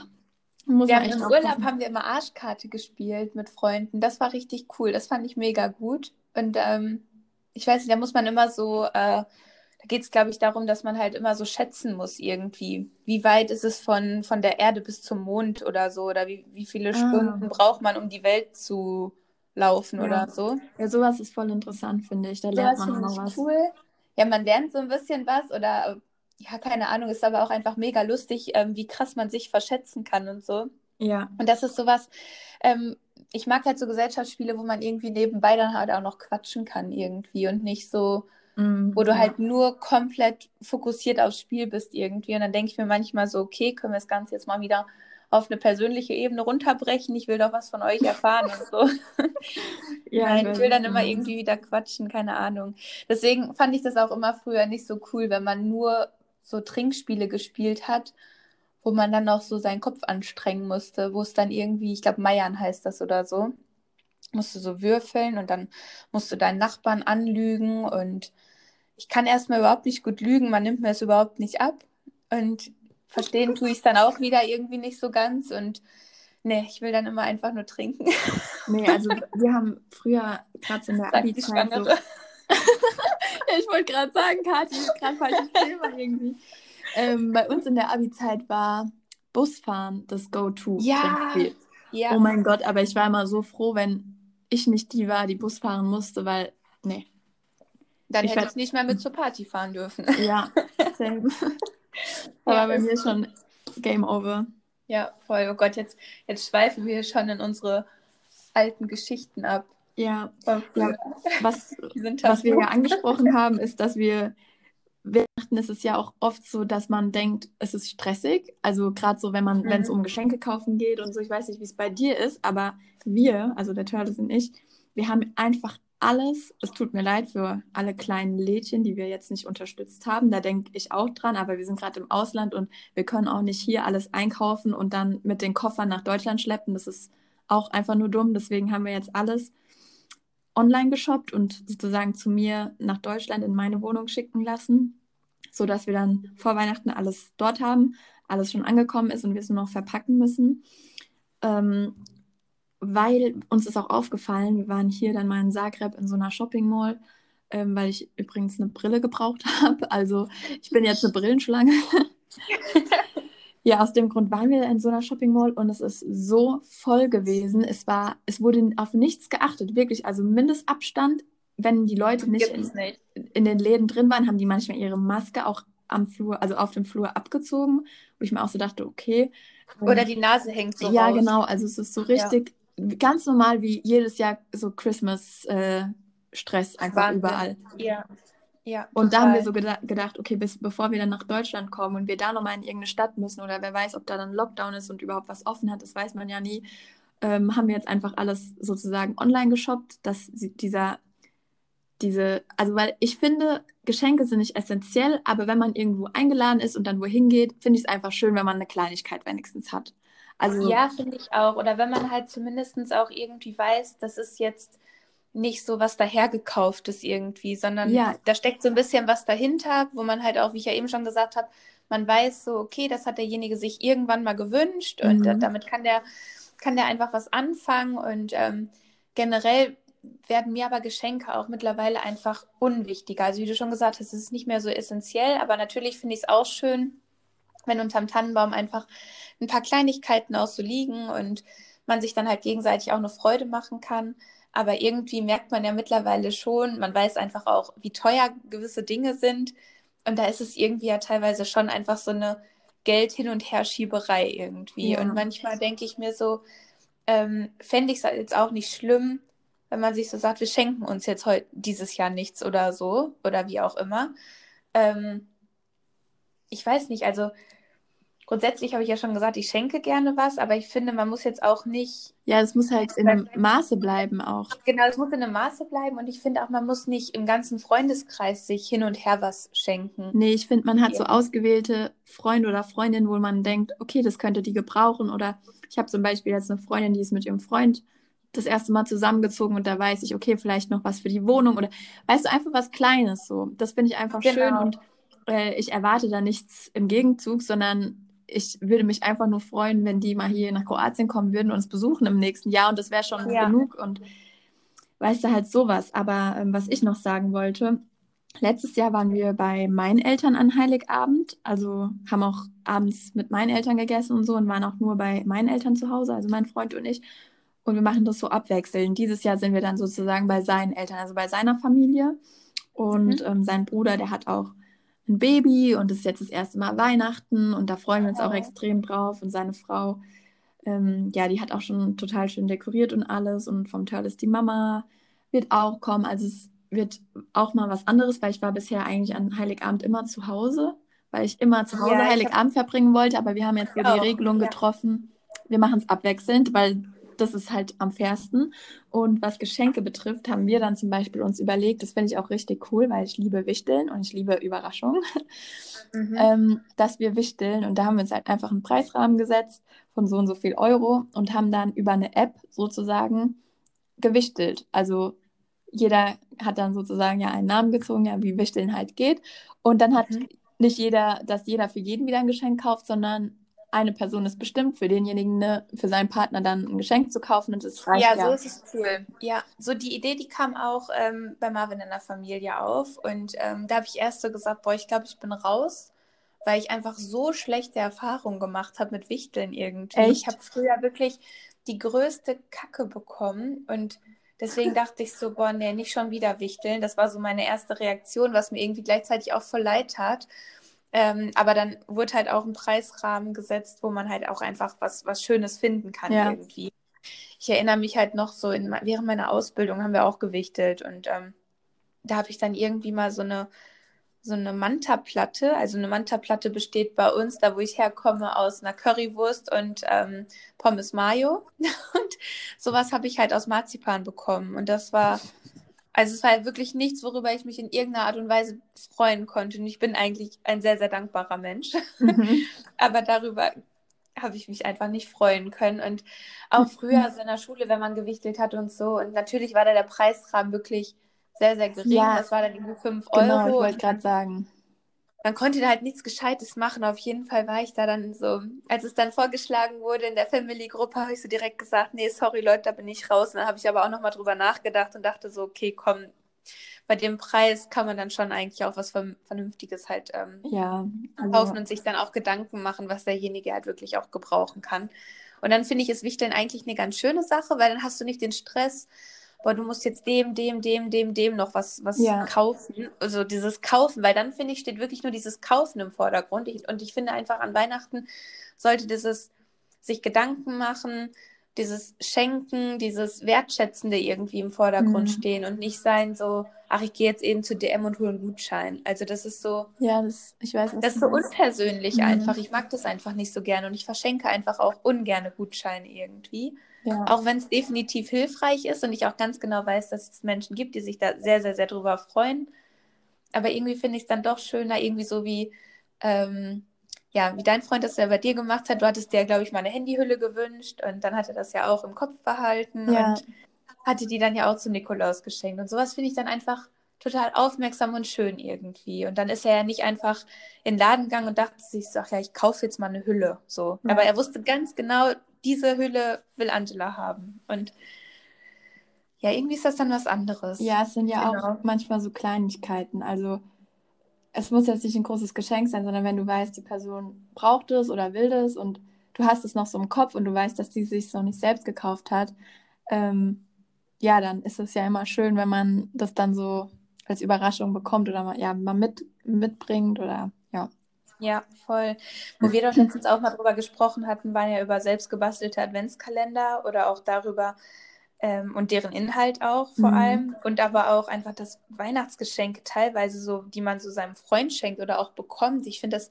Muss wir haben im Urlaub haben wir immer Arschkarte gespielt mit Freunden. Das war richtig cool. Das fand ich mega gut. Und ähm, ich weiß nicht, da muss man immer so, äh, da geht es, glaube ich, darum, dass man halt immer so schätzen muss irgendwie. Wie weit ist es von, von der Erde bis zum Mond oder so? Oder wie, wie viele ah. Stunden braucht man, um die Welt zu laufen ja. oder so. Ja, sowas ist voll interessant, finde ich. Da so lernt man noch was. cool. Ja, man lernt so ein bisschen was oder ja, keine Ahnung, ist aber auch einfach mega lustig, ähm, wie krass man sich verschätzen kann und so. Ja. Und das ist sowas, ähm, ich mag halt so Gesellschaftsspiele, wo man irgendwie nebenbei dann halt auch noch quatschen kann irgendwie und nicht so, mm, wo du ja. halt nur komplett fokussiert aufs Spiel bist irgendwie. Und dann denke ich mir manchmal so, okay, können wir das Ganze jetzt mal wieder auf eine persönliche Ebene runterbrechen. Ich will doch was von euch erfahren und so. ja, Nein, ich will dann immer irgendwie wieder quatschen, keine Ahnung. Deswegen fand ich das auch immer früher nicht so cool, wenn man nur so Trinkspiele gespielt hat, wo man dann auch so seinen Kopf anstrengen musste, wo es dann irgendwie, ich glaube, Meiern heißt das oder so, musst du so würfeln und dann musst du deinen Nachbarn anlügen und ich kann erstmal überhaupt nicht gut lügen, man nimmt mir es überhaupt nicht ab. Und verstehen tue ich es dann auch wieder irgendwie nicht so ganz und nee, ich will dann immer einfach nur trinken. Nee, also wir haben früher gerade in der Abi-Zeit so... ich wollte gerade sagen, Kathi, gerade falsches Thema irgendwie. Ähm, bei uns in der Abi-Zeit war Busfahren das Go-To-Trinkspiel. Ja, ja. Oh mein Gott, aber ich war immer so froh, wenn ich nicht die war, die Bus fahren musste, weil, nee. Dann ich hätte ich nicht mehr mit zur Party fahren dürfen. Ja, same. Aber ja, bei mir schon Game Over. Ja, voll. Oh Gott, jetzt, jetzt schweifen wir schon in unsere alten Geschichten ab. Ja, ja was, was wir ja angesprochen haben, ist, dass wir Weihnachten ist es ja auch oft so, dass man denkt, es ist stressig. Also gerade so, wenn man, mhm. wenn es um Geschenke kaufen geht und so, ich weiß nicht, wie es bei dir ist, aber wir, also der Turtles und ich, wir haben einfach alles. Es tut mir leid für alle kleinen Lädchen, die wir jetzt nicht unterstützt haben. Da denke ich auch dran, aber wir sind gerade im Ausland und wir können auch nicht hier alles einkaufen und dann mit den Koffern nach Deutschland schleppen. Das ist auch einfach nur dumm. Deswegen haben wir jetzt alles online geshoppt und sozusagen zu mir nach Deutschland in meine Wohnung schicken lassen, sodass wir dann vor Weihnachten alles dort haben, alles schon angekommen ist und wir es nur noch verpacken müssen. Ähm, weil uns ist auch aufgefallen, wir waren hier dann mal in Zagreb in so einer Shopping Mall, ähm, weil ich übrigens eine Brille gebraucht habe. Also ich bin jetzt eine Brillenschlange. ja, aus dem Grund waren wir in so einer Shopping Mall und es ist so voll gewesen. Es war, es wurde auf nichts geachtet, wirklich. Also Mindestabstand, wenn die Leute nicht in, nicht in, den Läden drin waren, haben die manchmal ihre Maske auch am Flur, also auf dem Flur abgezogen, wo ich mir auch so dachte, okay. Oder die Nase hängt so Ja, raus. genau. Also es ist so richtig ganz normal wie jedes Jahr so Christmas-Stress äh, einfach Wahnsinn. überall. Ja. Ja, und total. da haben wir so geda gedacht, okay, bis, bevor wir dann nach Deutschland kommen und wir da nochmal in irgendeine Stadt müssen oder wer weiß, ob da dann Lockdown ist und überhaupt was offen hat, das weiß man ja nie, ähm, haben wir jetzt einfach alles sozusagen online geshoppt, dass dieser, diese, also weil ich finde, Geschenke sind nicht essentiell, aber wenn man irgendwo eingeladen ist und dann wohin geht, finde ich es einfach schön, wenn man eine Kleinigkeit wenigstens hat. Also, ja, finde ich auch. Oder wenn man halt zumindest auch irgendwie weiß, das ist jetzt nicht so was dahergekauftes irgendwie, sondern ja. da steckt so ein bisschen was dahinter, wo man halt auch, wie ich ja eben schon gesagt habe, man weiß so, okay, das hat derjenige sich irgendwann mal gewünscht mhm. und damit kann der, kann der einfach was anfangen und ähm, generell werden mir aber Geschenke auch mittlerweile einfach unwichtiger. Also wie du schon gesagt hast, es ist nicht mehr so essentiell, aber natürlich finde ich es auch schön, wenn unterm Tannenbaum einfach ein paar Kleinigkeiten auch so liegen und man sich dann halt gegenseitig auch eine Freude machen kann. Aber irgendwie merkt man ja mittlerweile schon, man weiß einfach auch, wie teuer gewisse Dinge sind. Und da ist es irgendwie ja teilweise schon einfach so eine Geld hin und her Schieberei irgendwie. Ja. Und manchmal denke ich mir so, ähm, fände ich es jetzt auch nicht schlimm, wenn man sich so sagt, wir schenken uns jetzt heute dieses Jahr nichts oder so oder wie auch immer. Ähm, ich weiß nicht, also grundsätzlich habe ich ja schon gesagt, ich schenke gerne was, aber ich finde, man muss jetzt auch nicht. Ja, es muss halt in einem Maße bleiben auch. Genau, es muss in einem Maße bleiben und ich finde auch, man muss nicht im ganzen Freundeskreis sich hin und her was schenken. Nee, ich finde, man hat so ausgewählte Freunde oder Freundinnen, wo man denkt, okay, das könnte die gebrauchen. Oder ich habe zum Beispiel jetzt eine Freundin, die ist mit ihrem Freund das erste Mal zusammengezogen und da weiß ich, okay, vielleicht noch was für die Wohnung oder weißt du, einfach was Kleines so. Das finde ich einfach genau. schön und äh, ich erwarte da nichts im Gegenzug, sondern ich würde mich einfach nur freuen, wenn die mal hier nach Kroatien kommen würden und uns besuchen im nächsten Jahr und das wäre schon ja. genug und weißt du halt sowas. Aber ähm, was ich noch sagen wollte, letztes Jahr waren wir bei meinen Eltern an Heiligabend, also haben auch abends mit meinen Eltern gegessen und so und waren auch nur bei meinen Eltern zu Hause, also mein Freund und ich. Und wir machen das so abwechselnd. Dieses Jahr sind wir dann sozusagen bei seinen Eltern, also bei seiner Familie. Und mhm. ähm, sein Bruder, der hat auch ein Baby und es ist jetzt das erste Mal Weihnachten und da freuen wir uns auch extrem drauf. Und seine Frau, ähm, ja, die hat auch schon total schön dekoriert und alles. Und vom Törles die Mama wird auch kommen. Also es wird auch mal was anderes, weil ich war bisher eigentlich an Heiligabend immer zu Hause, weil ich immer zu Hause ja, Heiligabend hab... verbringen wollte. Aber wir haben jetzt so die Regelung ja. getroffen, wir machen es abwechselnd, weil das ist halt am fairsten. Und was Geschenke betrifft, haben wir dann zum Beispiel uns überlegt, das finde ich auch richtig cool, weil ich liebe Wichteln und ich liebe Überraschungen, mhm. ähm, dass wir wichteln. Und da haben wir uns halt einfach einen Preisrahmen gesetzt von so und so viel Euro und haben dann über eine App sozusagen gewichtelt. Also jeder hat dann sozusagen ja einen Namen gezogen, ja, wie Wichteln halt geht. Und dann hat mhm. nicht jeder, dass jeder für jeden wieder ein Geschenk kauft, sondern eine Person ist bestimmt, für denjenigen, ne, für seinen Partner dann ein Geschenk zu kaufen und es reicht. Ja, ja, so ist es cool. Ja, so die Idee, die kam auch ähm, bei Marvin in der Familie auf. Und ähm, da habe ich erst so gesagt, boah, ich glaube, ich bin raus, weil ich einfach so schlechte Erfahrungen gemacht habe mit Wichteln irgendwie. Echt? Ich habe früher wirklich die größte Kacke bekommen und deswegen dachte ich so, boah, nee, nicht schon wieder Wichteln. Das war so meine erste Reaktion, was mir irgendwie gleichzeitig auch voll leid tat. Ähm, aber dann wurde halt auch ein Preisrahmen gesetzt, wo man halt auch einfach was, was Schönes finden kann ja. irgendwie. Ich erinnere mich halt noch so, in, während meiner Ausbildung haben wir auch gewichtelt und ähm, da habe ich dann irgendwie mal so eine, so eine Manta-Platte. Also eine Manta-Platte besteht bei uns, da wo ich herkomme, aus einer Currywurst und ähm, Pommes Mayo. Und sowas habe ich halt aus Marzipan bekommen. Und das war also es war wirklich nichts, worüber ich mich in irgendeiner Art und Weise freuen konnte. Und ich bin eigentlich ein sehr, sehr dankbarer Mensch. Mhm. Aber darüber habe ich mich einfach nicht freuen können. Und auch früher also in der Schule, wenn man gewichtelt hat und so. Und natürlich war da der Preisrahmen wirklich sehr, sehr gering. Ja, das war dann irgendwie 5 genau, Euro. Ich wollte gerade sagen man konnte da halt nichts Gescheites machen. Auf jeden Fall war ich da dann so, als es dann vorgeschlagen wurde in der Family-Gruppe, habe ich so direkt gesagt, nee, sorry Leute, da bin ich raus. Und dann habe ich aber auch nochmal drüber nachgedacht und dachte so, okay, komm, bei dem Preis kann man dann schon eigentlich auch was Vernünftiges halt ähm, ja, also... kaufen und sich dann auch Gedanken machen, was derjenige halt wirklich auch gebrauchen kann. Und dann finde ich es Wichteln eigentlich eine ganz schöne Sache, weil dann hast du nicht den Stress, boah, du musst jetzt dem, dem, dem, dem, dem noch was, was ja. kaufen. Also dieses Kaufen, weil dann finde ich, steht wirklich nur dieses Kaufen im Vordergrund. Ich, und ich finde einfach an Weihnachten sollte dieses sich Gedanken machen, dieses Schenken, dieses Wertschätzende irgendwie im Vordergrund mhm. stehen und nicht sein so, ach, ich gehe jetzt eben zu DM und hole einen Gutschein. Also das ist so. Ja, das, ich weiß, Das ist so unpersönlich mhm. einfach. Ich mag das einfach nicht so gerne und ich verschenke einfach auch ungerne Gutscheine irgendwie. Ja. Auch wenn es definitiv hilfreich ist und ich auch ganz genau weiß, dass es Menschen gibt, die sich da sehr, sehr, sehr drüber freuen. Aber irgendwie finde ich es dann doch schöner, irgendwie so wie, ähm, ja, wie dein Freund das ja bei dir gemacht hat. Du hattest dir, glaube ich, mal eine Handyhülle gewünscht und dann hat er das ja auch im Kopf behalten ja. und hatte die dann ja auch zum Nikolaus geschenkt. Und sowas finde ich dann einfach total aufmerksam und schön irgendwie. Und dann ist er ja nicht einfach in den Laden gegangen und dachte sich ach ja, ich kaufe jetzt mal eine Hülle. So. Ja. Aber er wusste ganz genau, diese Hülle will Angela haben. Und ja, irgendwie ist das dann was anderes. Ja, es sind ja genau. auch manchmal so Kleinigkeiten. Also es muss jetzt nicht ein großes Geschenk sein, sondern wenn du weißt, die Person braucht es oder will es und du hast es noch so im Kopf und du weißt, dass die sich noch nicht selbst gekauft hat, ähm, ja, dann ist es ja immer schön, wenn man das dann so als Überraschung bekommt oder mal, ja, mal mit, mitbringt oder ja. Voll. Wo wir doch letztens auch mal drüber gesprochen hatten, waren ja über selbstgebastelte Adventskalender oder auch darüber ähm, und deren Inhalt auch vor mhm. allem. Und aber auch einfach das Weihnachtsgeschenk teilweise so, die man so seinem Freund schenkt oder auch bekommt. Ich finde das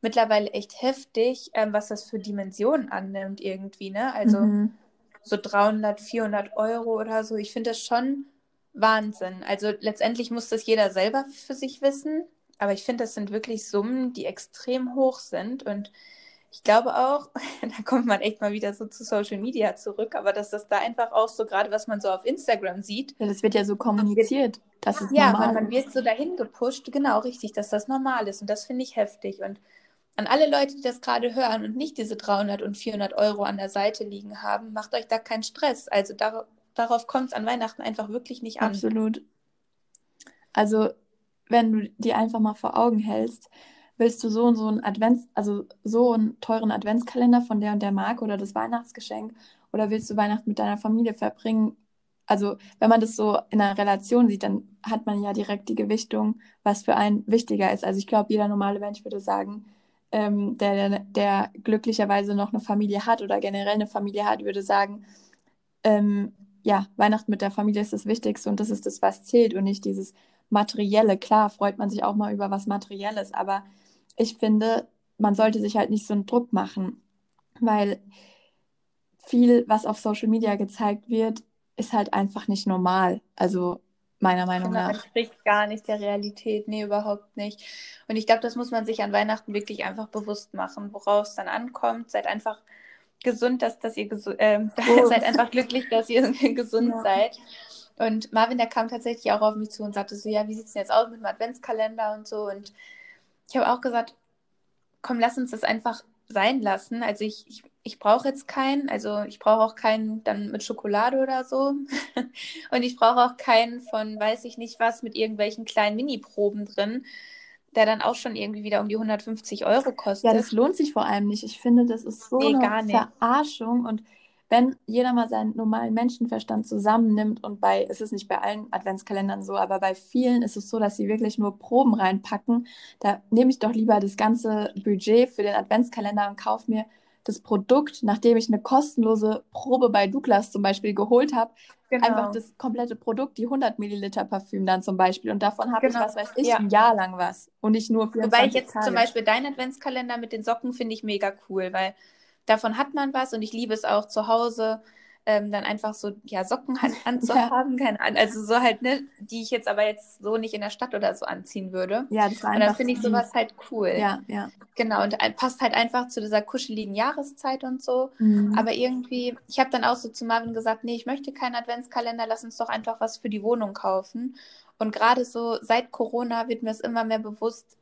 mittlerweile echt heftig, ähm, was das für Dimensionen annimmt irgendwie, ne? Also mhm. so 300, 400 Euro oder so. Ich finde das schon Wahnsinn. Also letztendlich muss das jeder selber für sich wissen, aber ich finde, das sind wirklich Summen, die extrem hoch sind und ich glaube auch, da kommt man echt mal wieder so zu Social Media zurück, aber dass das da einfach auch so, gerade was man so auf Instagram sieht. Ja, das wird ja so kommuniziert, dass es ja, normal man, man wird so dahin gepusht, genau, richtig, dass das normal ist und das finde ich heftig und an alle Leute, die das gerade hören und nicht diese 300 und 400 Euro an der Seite liegen haben, macht euch da keinen Stress. Also dar darauf kommt es an Weihnachten einfach wirklich nicht an. Absolut. Also, wenn du dir einfach mal vor Augen hältst, willst du so und so einen Advents, also so einen teuren Adventskalender von der und der Marke oder das Weihnachtsgeschenk oder willst du Weihnachten mit deiner Familie verbringen? Also wenn man das so in einer Relation sieht, dann hat man ja direkt die Gewichtung, was für einen wichtiger ist. Also ich glaube, jeder normale Mensch würde sagen, ähm, der, der, der, glücklicherweise noch eine Familie hat oder generell eine Familie hat, würde sagen, ähm, ja, Weihnachten mit der Familie ist das Wichtigste und das ist das, was zählt und nicht dieses Materielle. Klar freut man sich auch mal über was Materielles, aber ich finde, man sollte sich halt nicht so einen Druck machen, weil viel, was auf Social Media gezeigt wird, ist halt einfach nicht normal. Also meiner Meinung genau, nach. Das entspricht gar nicht der Realität, nee, überhaupt nicht. Und ich glaube, das muss man sich an Weihnachten wirklich einfach bewusst machen, worauf es dann ankommt. Seid einfach gesund, dass, dass ihr gesu äh, oh. seid einfach glücklich, dass ihr gesund ja. seid. Und Marvin, der kam tatsächlich auch auf mich zu und sagte so, ja, wie sieht es denn jetzt aus mit dem Adventskalender und so. Und ich habe auch gesagt, komm, lass uns das einfach sein lassen. Also ich, ich, ich brauche jetzt keinen, also ich brauche auch keinen dann mit Schokolade oder so. und ich brauche auch keinen von weiß ich nicht was mit irgendwelchen kleinen Mini-Proben drin, der dann auch schon irgendwie wieder um die 150 Euro kostet. Ja, das lohnt sich vor allem nicht. Ich finde, das ist so nee, eine Verarschung und wenn jeder mal seinen normalen Menschenverstand zusammennimmt und bei, es ist nicht bei allen Adventskalendern so, aber bei vielen ist es so, dass sie wirklich nur Proben reinpacken, da nehme ich doch lieber das ganze Budget für den Adventskalender und kaufe mir das Produkt, nachdem ich eine kostenlose Probe bei Douglas zum Beispiel geholt habe, genau. einfach das komplette Produkt, die 100 Milliliter Parfüm dann zum Beispiel. Und davon habe genau. ich, was weiß ich, ja. ein Jahr lang was. Und nicht nur für Wobei ich jetzt Tage. zum Beispiel deinen Adventskalender mit den Socken finde ich mega cool, weil davon hat man was und ich liebe es auch zu Hause. Ähm, dann einfach so ja, Socken anzuhaben, ja. also so halt, ne, die ich jetzt aber jetzt so nicht in der Stadt oder so anziehen würde. Ja, das war Und dann finde ich sowas halt cool. Ja, ja. Genau, und passt halt einfach zu dieser kuscheligen Jahreszeit und so. Mhm. Aber irgendwie, ich habe dann auch so zu Marvin gesagt, nee, ich möchte keinen Adventskalender, lass uns doch einfach was für die Wohnung kaufen. Und gerade so seit Corona wird mir es immer mehr bewusst,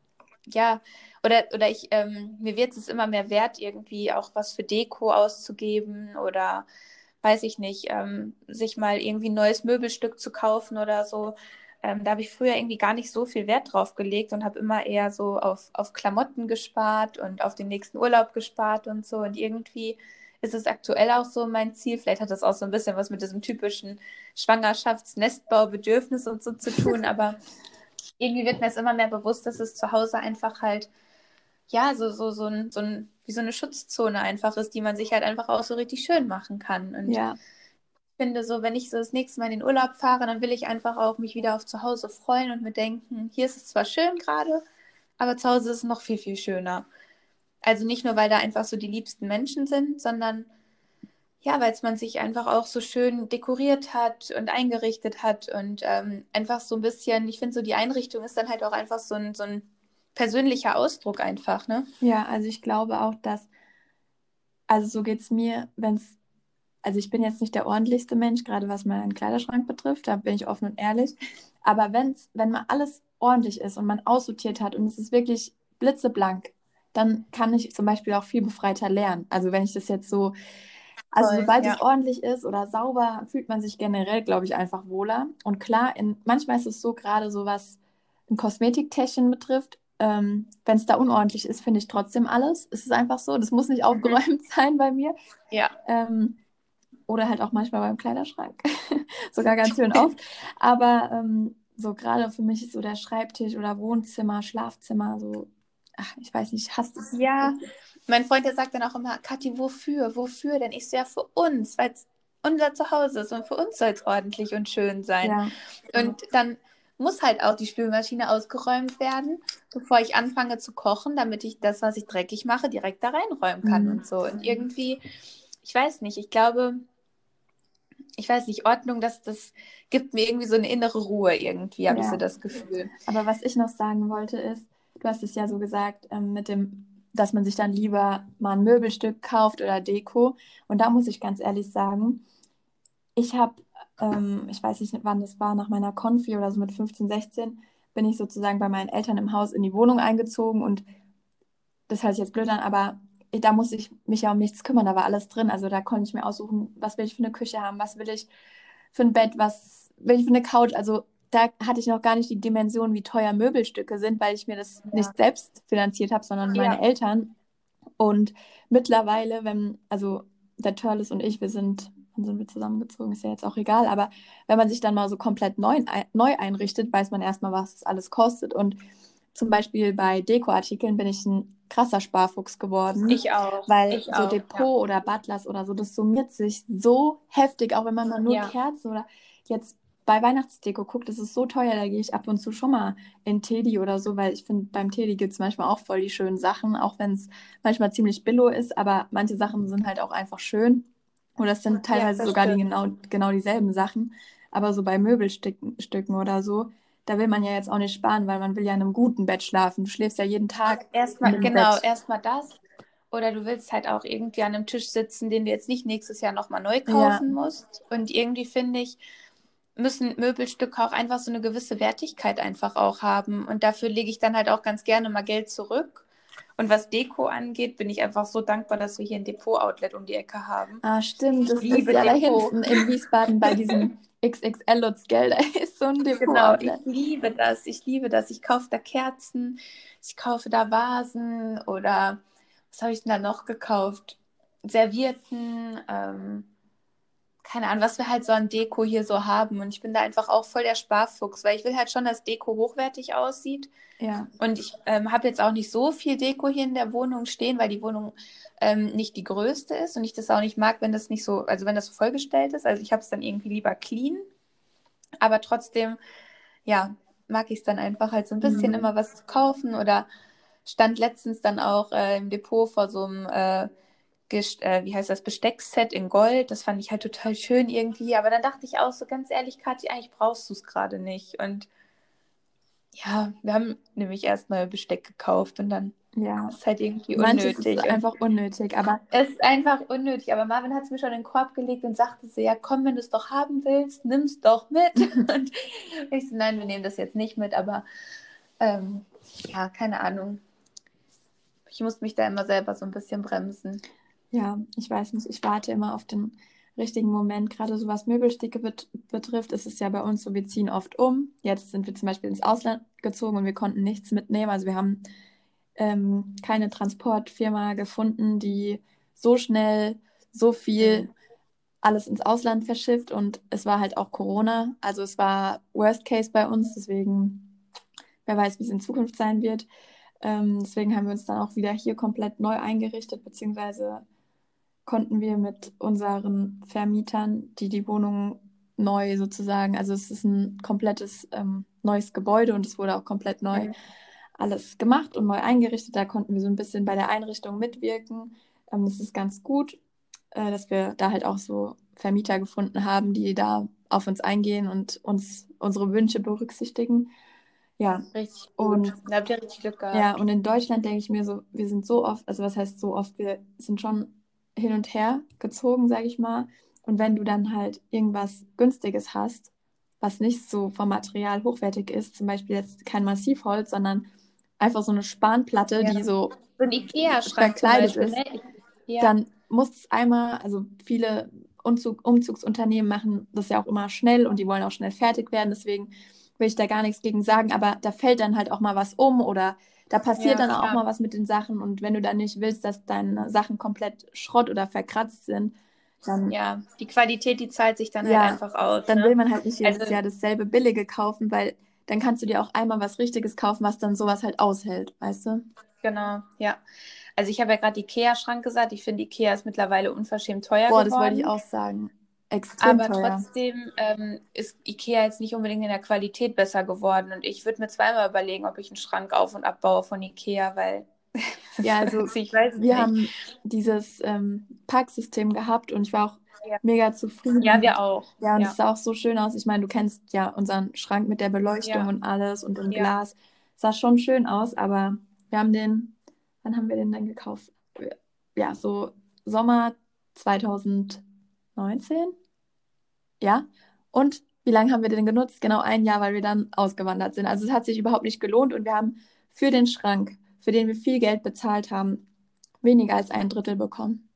ja, oder, oder ich, ähm, mir wird es immer mehr wert, irgendwie auch was für Deko auszugeben oder weiß ich nicht, ähm, sich mal irgendwie ein neues Möbelstück zu kaufen oder so. Ähm, da habe ich früher irgendwie gar nicht so viel Wert drauf gelegt und habe immer eher so auf, auf Klamotten gespart und auf den nächsten Urlaub gespart und so. Und irgendwie ist es aktuell auch so mein Ziel. Vielleicht hat das auch so ein bisschen was mit diesem typischen Schwangerschafts-Nestbaubedürfnis und so zu tun, aber irgendwie wird mir es immer mehr bewusst, dass es zu Hause einfach halt, ja, so, so, so, ein, so ein, wie so eine Schutzzone einfach ist, die man sich halt einfach auch so richtig schön machen kann. Und ja. ich finde so, wenn ich so das nächste Mal in den Urlaub fahre, dann will ich einfach auch mich wieder auf zu Hause freuen und mir denken, hier ist es zwar schön gerade, aber zu Hause ist es noch viel, viel schöner. Also nicht nur, weil da einfach so die liebsten Menschen sind, sondern ja, weil es man sich einfach auch so schön dekoriert hat und eingerichtet hat und ähm, einfach so ein bisschen, ich finde so die Einrichtung ist dann halt auch einfach so ein, so ein persönlicher Ausdruck einfach, ne? Ja, also ich glaube auch, dass, also so geht es mir, wenn es, also ich bin jetzt nicht der ordentlichste Mensch, gerade was meinen Kleiderschrank betrifft, da bin ich offen und ehrlich, aber wenn's, wenn mal alles ordentlich ist und man aussortiert hat und es ist wirklich blitzeblank, dann kann ich zum Beispiel auch viel befreiter lernen. Also wenn ich das jetzt so also Voll, sobald ja. es ordentlich ist oder sauber, fühlt man sich generell, glaube ich, einfach wohler. Und klar, in, manchmal ist es so, gerade so was ein Kosmetiktäschchen betrifft, ähm, wenn es da unordentlich ist, finde ich trotzdem alles. Es ist einfach so, das muss nicht mhm. aufgeräumt mhm. sein bei mir. Ja. Ähm, oder halt auch manchmal beim Kleiderschrank. Sogar ganz schön oft. Aber ähm, so gerade für mich ist so der Schreibtisch oder Wohnzimmer, Schlafzimmer, so, ach, ich weiß nicht, hast du es? Ja, mein Freund, der sagt dann auch immer, Kathi, wofür? Wofür? Denn ich so, ja, für uns, weil es unser Zuhause ist und für uns soll es ordentlich und schön sein. Ja. Und dann muss halt auch die Spülmaschine ausgeräumt werden, bevor ich anfange zu kochen, damit ich das, was ich dreckig mache, direkt da reinräumen kann mhm. und so. Und irgendwie, ich weiß nicht, ich glaube, ich weiß nicht, Ordnung, das, das gibt mir irgendwie so eine innere Ruhe irgendwie, habe ja. ich so das Gefühl. Aber was ich noch sagen wollte ist, du hast es ja so gesagt, ähm, mit dem, dass man sich dann lieber mal ein Möbelstück kauft oder Deko. Und da muss ich ganz ehrlich sagen, ich habe, ähm, ich weiß nicht, wann das war, nach meiner Konfi oder so mit 15, 16, bin ich sozusagen bei meinen Eltern im Haus in die Wohnung eingezogen und das hört sich jetzt blöd an, aber da musste ich mich ja um nichts kümmern, da war alles drin. Also da konnte ich mir aussuchen, was will ich für eine Küche haben, was will ich für ein Bett, was will ich für eine Couch. Also da hatte ich noch gar nicht die Dimension, wie teuer Möbelstücke sind, weil ich mir das ja. nicht selbst finanziert habe, sondern meine ja. Eltern. Und mittlerweile, wenn, also der Turles und ich, wir sind, wann sind wir zusammengezogen, ist ja jetzt auch egal, aber wenn man sich dann mal so komplett neu, neu einrichtet, weiß man erstmal, was es alles kostet. Und zum Beispiel bei Dekoartikeln bin ich ein krasser Sparfuchs geworden. Ich auch. Weil ich so auch, Depot ja. oder Butlers oder so, das summiert sich so heftig, auch wenn man mal nur. Kerzen oder jetzt bei Weihnachtsdeko guckt, das ist so teuer, da gehe ich ab und zu schon mal in Teddy oder so, weil ich finde, beim Teddy gibt es manchmal auch voll die schönen Sachen, auch wenn es manchmal ziemlich billo ist, aber manche Sachen sind halt auch einfach schön. Oder es sind teilweise ja, sogar die genau, genau dieselben Sachen. Aber so bei Möbelstücken oder so, da will man ja jetzt auch nicht sparen, weil man will ja in einem guten Bett schlafen. Du schläfst ja jeden Tag. Erstmal, genau, erstmal das. Oder du willst halt auch irgendwie an einem Tisch sitzen, den du jetzt nicht nächstes Jahr nochmal neu kaufen ja. musst. Und irgendwie finde ich, müssen Möbelstücke auch einfach so eine gewisse Wertigkeit einfach auch haben. Und dafür lege ich dann halt auch ganz gerne mal Geld zurück. Und was Deko angeht, bin ich einfach so dankbar, dass wir hier ein Depot-Outlet um die Ecke haben. Ah, stimmt. Das ich liebe ist ja Depot. da hinten in Wiesbaden bei diesem XXL Lutz Geld, da ist so ein Depot. Genau, ich liebe das. Ich liebe das. Ich kaufe da Kerzen, ich kaufe da Vasen oder was habe ich denn da noch gekauft? Servierten, ähm, keine Ahnung, was wir halt so an Deko hier so haben. Und ich bin da einfach auch voll der Sparfuchs, weil ich will halt schon, dass Deko hochwertig aussieht. Ja. Und ich ähm, habe jetzt auch nicht so viel Deko hier in der Wohnung stehen, weil die Wohnung ähm, nicht die größte ist und ich das auch nicht mag, wenn das nicht so, also wenn das so vollgestellt ist. Also ich habe es dann irgendwie lieber clean. Aber trotzdem, ja, mag ich es dann einfach halt so ein bisschen mhm. immer was zu kaufen oder stand letztens dann auch äh, im Depot vor so einem, äh, äh, wie heißt das, Besteckset in Gold. Das fand ich halt total schön irgendwie. Aber dann dachte ich auch so ganz ehrlich, Kathi, eigentlich brauchst du es gerade nicht. Und ja, wir haben nämlich erst neue Besteck gekauft und dann ja. ist halt irgendwie unnötig. Manches ist einfach unnötig, aber. Es ist einfach unnötig, aber Marvin hat es mir schon in den Korb gelegt und sagte so, ja komm, wenn du es doch haben willst, nimm es doch mit. und ich so, nein, wir nehmen das jetzt nicht mit, aber ähm, ja, keine Ahnung. Ich muss mich da immer selber so ein bisschen bremsen. Ja, ich weiß nicht, ich warte immer auf den richtigen Moment. Gerade so was Möbelstücke bet betrifft, ist es ja bei uns so, wir ziehen oft um. Jetzt sind wir zum Beispiel ins Ausland gezogen und wir konnten nichts mitnehmen. Also wir haben ähm, keine Transportfirma gefunden, die so schnell so viel mhm. alles ins Ausland verschifft. Und es war halt auch Corona. Also es war Worst Case bei uns. Deswegen, wer weiß, wie es in Zukunft sein wird. Ähm, deswegen haben wir uns dann auch wieder hier komplett neu eingerichtet, beziehungsweise konnten wir mit unseren Vermietern, die die Wohnung neu sozusagen, also es ist ein komplettes ähm, neues Gebäude und es wurde auch komplett neu mhm. alles gemacht und neu eingerichtet. Da konnten wir so ein bisschen bei der Einrichtung mitwirken. Ähm, das ist ganz gut, äh, dass wir da halt auch so Vermieter gefunden haben, die da auf uns eingehen und uns unsere Wünsche berücksichtigen. Ja, richtig gut. Und, da habt ihr richtig Glück gehabt. Ja, und in Deutschland denke ich mir so, wir sind so oft, also was heißt so oft, wir sind schon hin und her gezogen, sage ich mal. Und wenn du dann halt irgendwas Günstiges hast, was nicht so vom Material hochwertig ist, zum Beispiel jetzt kein Massivholz, sondern einfach so eine Spanplatte, ja. die so, so ein Ikea verkleidet ist, ne? ja. dann muss es einmal, also viele Umzug, Umzugsunternehmen machen das ja auch immer schnell und die wollen auch schnell fertig werden, deswegen will ich da gar nichts gegen sagen, aber da fällt dann halt auch mal was um oder da passiert ja, dann auch mal was mit den Sachen und wenn du dann nicht willst, dass deine Sachen komplett Schrott oder verkratzt sind, dann. Ja, die Qualität, die zahlt sich dann halt ja, halt einfach aus. Dann ne? will man halt nicht jedes also, Jahr dasselbe Billige kaufen, weil dann kannst du dir auch einmal was Richtiges kaufen, was dann sowas halt aushält, weißt du? Genau, ja. Also ich habe ja gerade Ikea-Schrank gesagt. Ich finde, Ikea ist mittlerweile unverschämt teuer Boah, geworden. das wollte ich auch sagen. Extrem Aber teuer. trotzdem ähm, ist Ikea jetzt nicht unbedingt in der Qualität besser geworden. Und ich würde mir zweimal überlegen, ob ich einen Schrank auf- und abbaue von Ikea, weil Ja, also ich weiß es wir nicht. haben dieses ähm, Packsystem gehabt und ich war auch Ja. mega zufrieden. Ja, wir auch. Ja, und Ja. es sah auch so schön aus. Ich meine, du kennst ja unseren Schrank mit der Beleuchtung Ja. und alles und dem Ja. Glas. Sah schon schön aus, aber wir haben den, wann haben wir den denn gekauft? Ja, so Sommer 2019. Ja. Und wie lange haben wir den genutzt? Genau ein Jahr, weil wir dann ausgewandert sind. Also es hat sich überhaupt nicht gelohnt und wir haben für den Schrank, für den wir viel Geld bezahlt haben, weniger als ein Drittel bekommen.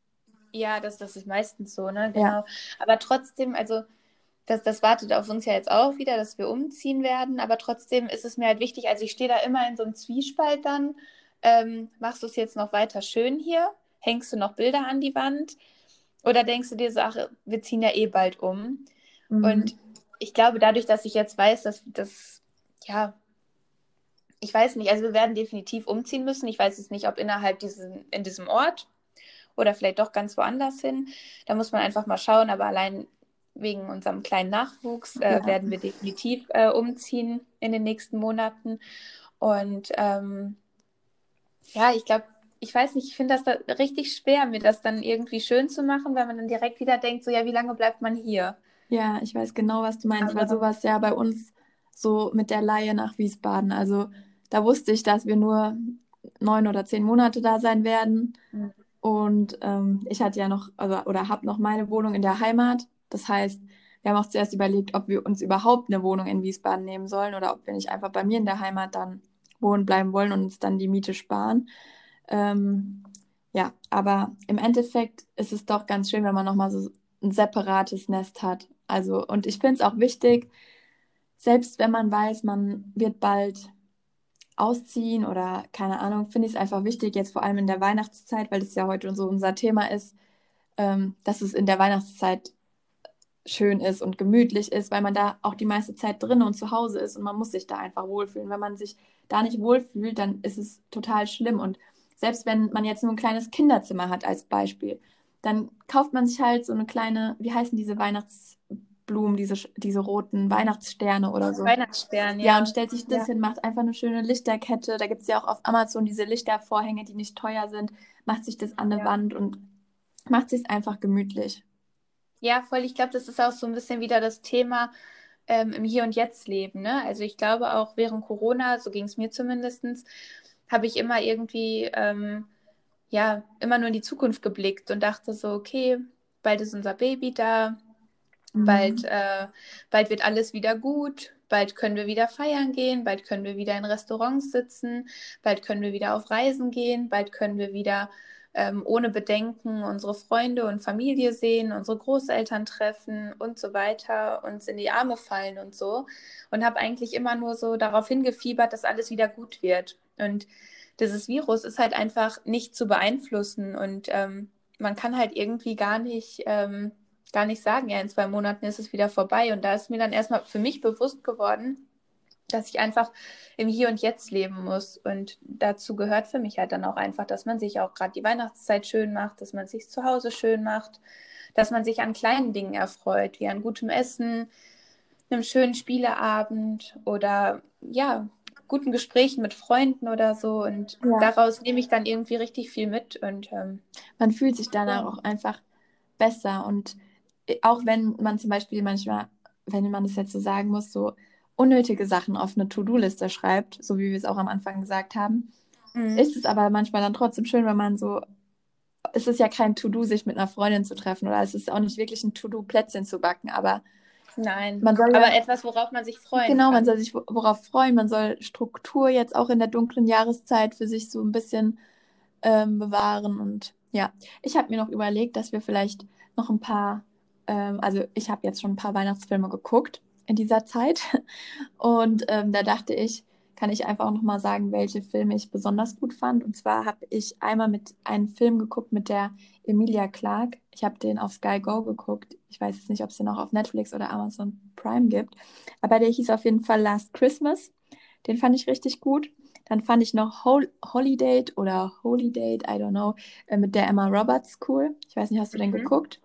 Ja, das, das ist meistens so, ne? Ja. Genau. Aber trotzdem, also das, das wartet auf uns ja jetzt auch wieder, dass wir umziehen werden. Aber trotzdem ist es mir halt wichtig, also ich stehe da immer in so einem Zwiespalt dann. Ähm, machst du es jetzt noch weiter schön hier? Hängst du noch Bilder an die Wand? Oder denkst du dir so, ach, wir ziehen ja eh bald um? Mhm. Und ich glaube, dadurch, dass ich jetzt weiß, dass das, ja, ich weiß nicht, also wir werden definitiv umziehen müssen. Ich weiß jetzt nicht, ob innerhalb diesen, in diesem Ort oder vielleicht doch ganz woanders hin. Da muss man einfach mal schauen, aber allein wegen unserem kleinen Nachwuchs äh, Ja. werden wir definitiv äh, umziehen in den nächsten Monaten. Und ähm, ja, ich glaube, ich weiß nicht, ich finde das da richtig schwer, mir das dann irgendwie schön zu machen, weil man dann direkt wieder denkt, so ja, wie lange bleibt man hier? Ja, ich weiß genau, was du meinst, weil Aber- sowas ja bei uns so mit der Laie nach Wiesbaden. Also da wusste ich, dass wir nur neun oder zehn Monate da sein werden. Mhm. Und ähm, ich hatte ja noch, also, oder habe noch meine Wohnung in der Heimat. Das heißt, wir haben auch zuerst überlegt, ob wir uns überhaupt eine Wohnung in Wiesbaden nehmen sollen oder ob wir nicht einfach bei mir in der Heimat dann wohnen bleiben wollen und uns dann die Miete sparen. Ähm, ja, aber im Endeffekt ist es doch ganz schön, wenn man nochmal so ein separates Nest hat. Also, und ich finde es auch wichtig, selbst wenn man weiß, man wird bald ausziehen oder keine Ahnung, finde ich es einfach wichtig, jetzt vor allem in der Weihnachtszeit, weil das ja heute so unser Thema ist, ähm, dass es in der Weihnachtszeit schön ist und gemütlich ist, weil man da auch die meiste Zeit drin und zu Hause ist und man muss sich da einfach wohlfühlen. Wenn man sich da nicht wohlfühlt, dann ist es total schlimm. Und selbst wenn man jetzt nur ein kleines Kinderzimmer hat als Beispiel, dann kauft man sich halt so eine kleine, wie heißen diese Weihnachtsblumen, diese, diese roten Weihnachtssterne oder so. Weihnachtsstern, Ja, ja. und stellt sich das Ja. hin, macht einfach eine schöne Lichterkette. Da gibt es ja auch auf Amazon diese Lichtervorhänge, die nicht teuer sind. Macht sich das an eine Ja. Wand und macht sich einfach gemütlich. Ja, voll. Ich glaube, das ist auch so ein bisschen wieder das Thema ähm, im Hier und Jetzt leben. Ne? Also ich glaube auch während Corona, so ging es mir zumindest, habe ich immer irgendwie, ähm, ja, immer nur in die Zukunft geblickt und dachte so, okay, bald ist unser Baby da, Mhm. bald, äh, bald wird alles wieder gut, bald können wir wieder feiern gehen, bald können wir wieder in Restaurants sitzen, bald können wir wieder auf Reisen gehen, bald können wir wieder ähm, ohne Bedenken unsere Freunde und Familie sehen, unsere Großeltern treffen und so weiter, uns in die Arme fallen und so. Und habe eigentlich immer nur so darauf hingefiebert, dass alles wieder gut wird. Und dieses Virus ist halt einfach nicht zu beeinflussen und ähm, man kann halt irgendwie gar nicht, ähm, gar nicht sagen, ja, in zwei Monaten ist es wieder vorbei. Und da ist mir dann erstmal für mich bewusst geworden, dass ich einfach im Hier und Jetzt leben muss. Und dazu gehört für mich halt dann auch einfach, dass man sich auch gerade die Weihnachtszeit schön macht, dass man sich zu Hause schön macht, dass man sich an kleinen Dingen erfreut, wie an gutem Essen, einem schönen Spieleabend oder ja, guten Gesprächen mit Freunden oder so. Und Ja. daraus nehme ich dann irgendwie richtig viel mit. Und ähm, Man fühlt sich danach auch einfach besser. Und auch wenn man zum Beispiel manchmal, wenn man das jetzt so sagen muss, so unnötige Sachen auf eine To-Do-Liste schreibt, so wie wir es auch am Anfang gesagt haben, Mhm. ist es aber manchmal dann trotzdem schön, wenn man so, es ist ja kein To-Do, sich mit einer Freundin zu treffen oder es ist auch nicht wirklich ein To-Do, Plätzchen zu backen, aber nein, man soll aber ja- etwas, worauf man sich freuen genau, kann. man soll sich wo- worauf freuen, man soll Struktur jetzt auch in der dunklen Jahreszeit für sich so ein bisschen ähm, bewahren. Und ja, ich habe mir noch überlegt, dass wir vielleicht noch ein paar, ähm, also ich habe jetzt schon ein paar Weihnachtsfilme geguckt in dieser Zeit. Und ähm, da dachte ich, kann ich einfach auch noch mal sagen, welche Filme ich besonders gut fand. Und zwar habe ich einmal mit einem Film geguckt mit der Emilia Clarke. Ich habe den auf Sky Go geguckt. Ich weiß jetzt nicht, ob es den auch auf Netflix oder Amazon Prime gibt. Aber der hieß auf jeden Fall Last Christmas. Den fand ich richtig gut. Dann fand ich noch Hol Holiday oder Holy Date, I don't know, äh, mit der Emma Roberts cool. Ich weiß nicht, hast du den Mhm. geguckt?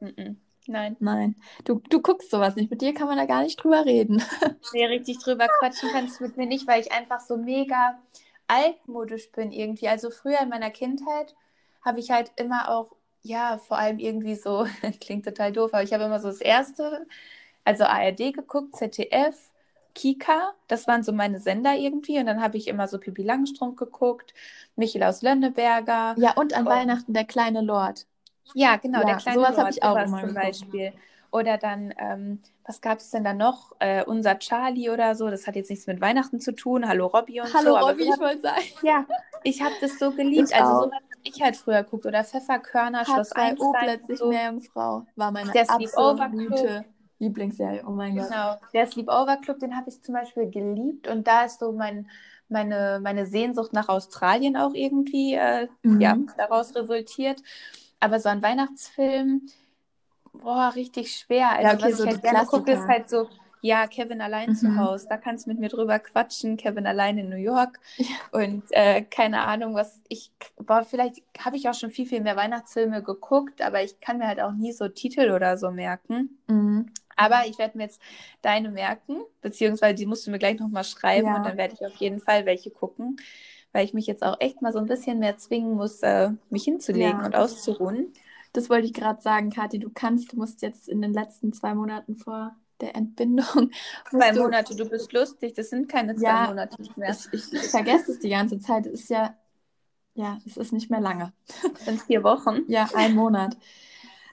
Mhm. Nein. Nein. Du, du guckst sowas nicht. Mit dir kann man da gar nicht drüber reden. Nee, richtig drüber quatschen kannst du mit mir nicht, weil ich einfach so mega altmodisch bin irgendwie. Also früher in meiner Kindheit habe ich halt immer auch, ja, vor allem irgendwie so, klingt total doof, aber ich habe immer so das erste, also ARD geguckt, ZDF, Kika, das waren so meine Sender irgendwie. Und dann habe ich immer so Pippi Langstrumpf geguckt, Michel aus Lönneberger. Ja, und an und, Weihnachten der kleine Lord. Ja, genau, ja, der kleine sowas habe ich auch immer zum Beispiel. Oder dann, ähm, was gab es denn da noch? Äh, unser Charlie oder so. Das hat jetzt nichts mit Weihnachten zu tun. Hallo Robby und Hallo so. Hallo Robby, ich wollte sagen. Ja, ich habe das so geliebt. Ich also sowas habe ich halt früher geguckt. Oder Pfefferkörner, Schloss Einstein. Oh, plötzlich so. Meerjungfrau war meine der absolute Lieblingsserie. Oh mein Gott. Genau. Der Sleepover Club, den habe ich zum Beispiel geliebt. Und da ist so mein, meine, meine Sehnsucht nach Australien auch irgendwie äh, mhm. ja, daraus resultiert. Aber so ein Weihnachtsfilm, boah, richtig schwer. Also, ja, okay, was so ich halt gerne gucke, ist halt so, ja, Kevin allein mhm. zu Hause. Da kannst du mit mir drüber quatschen. Kevin allein in New York. Ja. Und äh, keine Ahnung, was ich, boah, vielleicht habe ich auch schon viel, viel mehr Weihnachtsfilme geguckt, aber ich kann mir halt auch nie so Titel oder so merken. Mhm. Aber ich werde mir jetzt deine merken, beziehungsweise die musst du mir gleich nochmal schreiben ja. und dann werde ich auf jeden Fall welche gucken weil ich mich jetzt auch echt mal so ein bisschen mehr zwingen muss, äh, mich hinzulegen ja. und auszuruhen. Das wollte ich gerade sagen, Kathi, du kannst, du musst jetzt in den letzten zwei Monaten vor der Entbindung. Zwei du... Monate, du bist lustig, das sind keine zwei ja, Monate mehr. Ich, ich, vergesse es die ganze Zeit. Es ist ja, ja, es ist nicht mehr lange. Sind vier Wochen. Ja, ein Monat.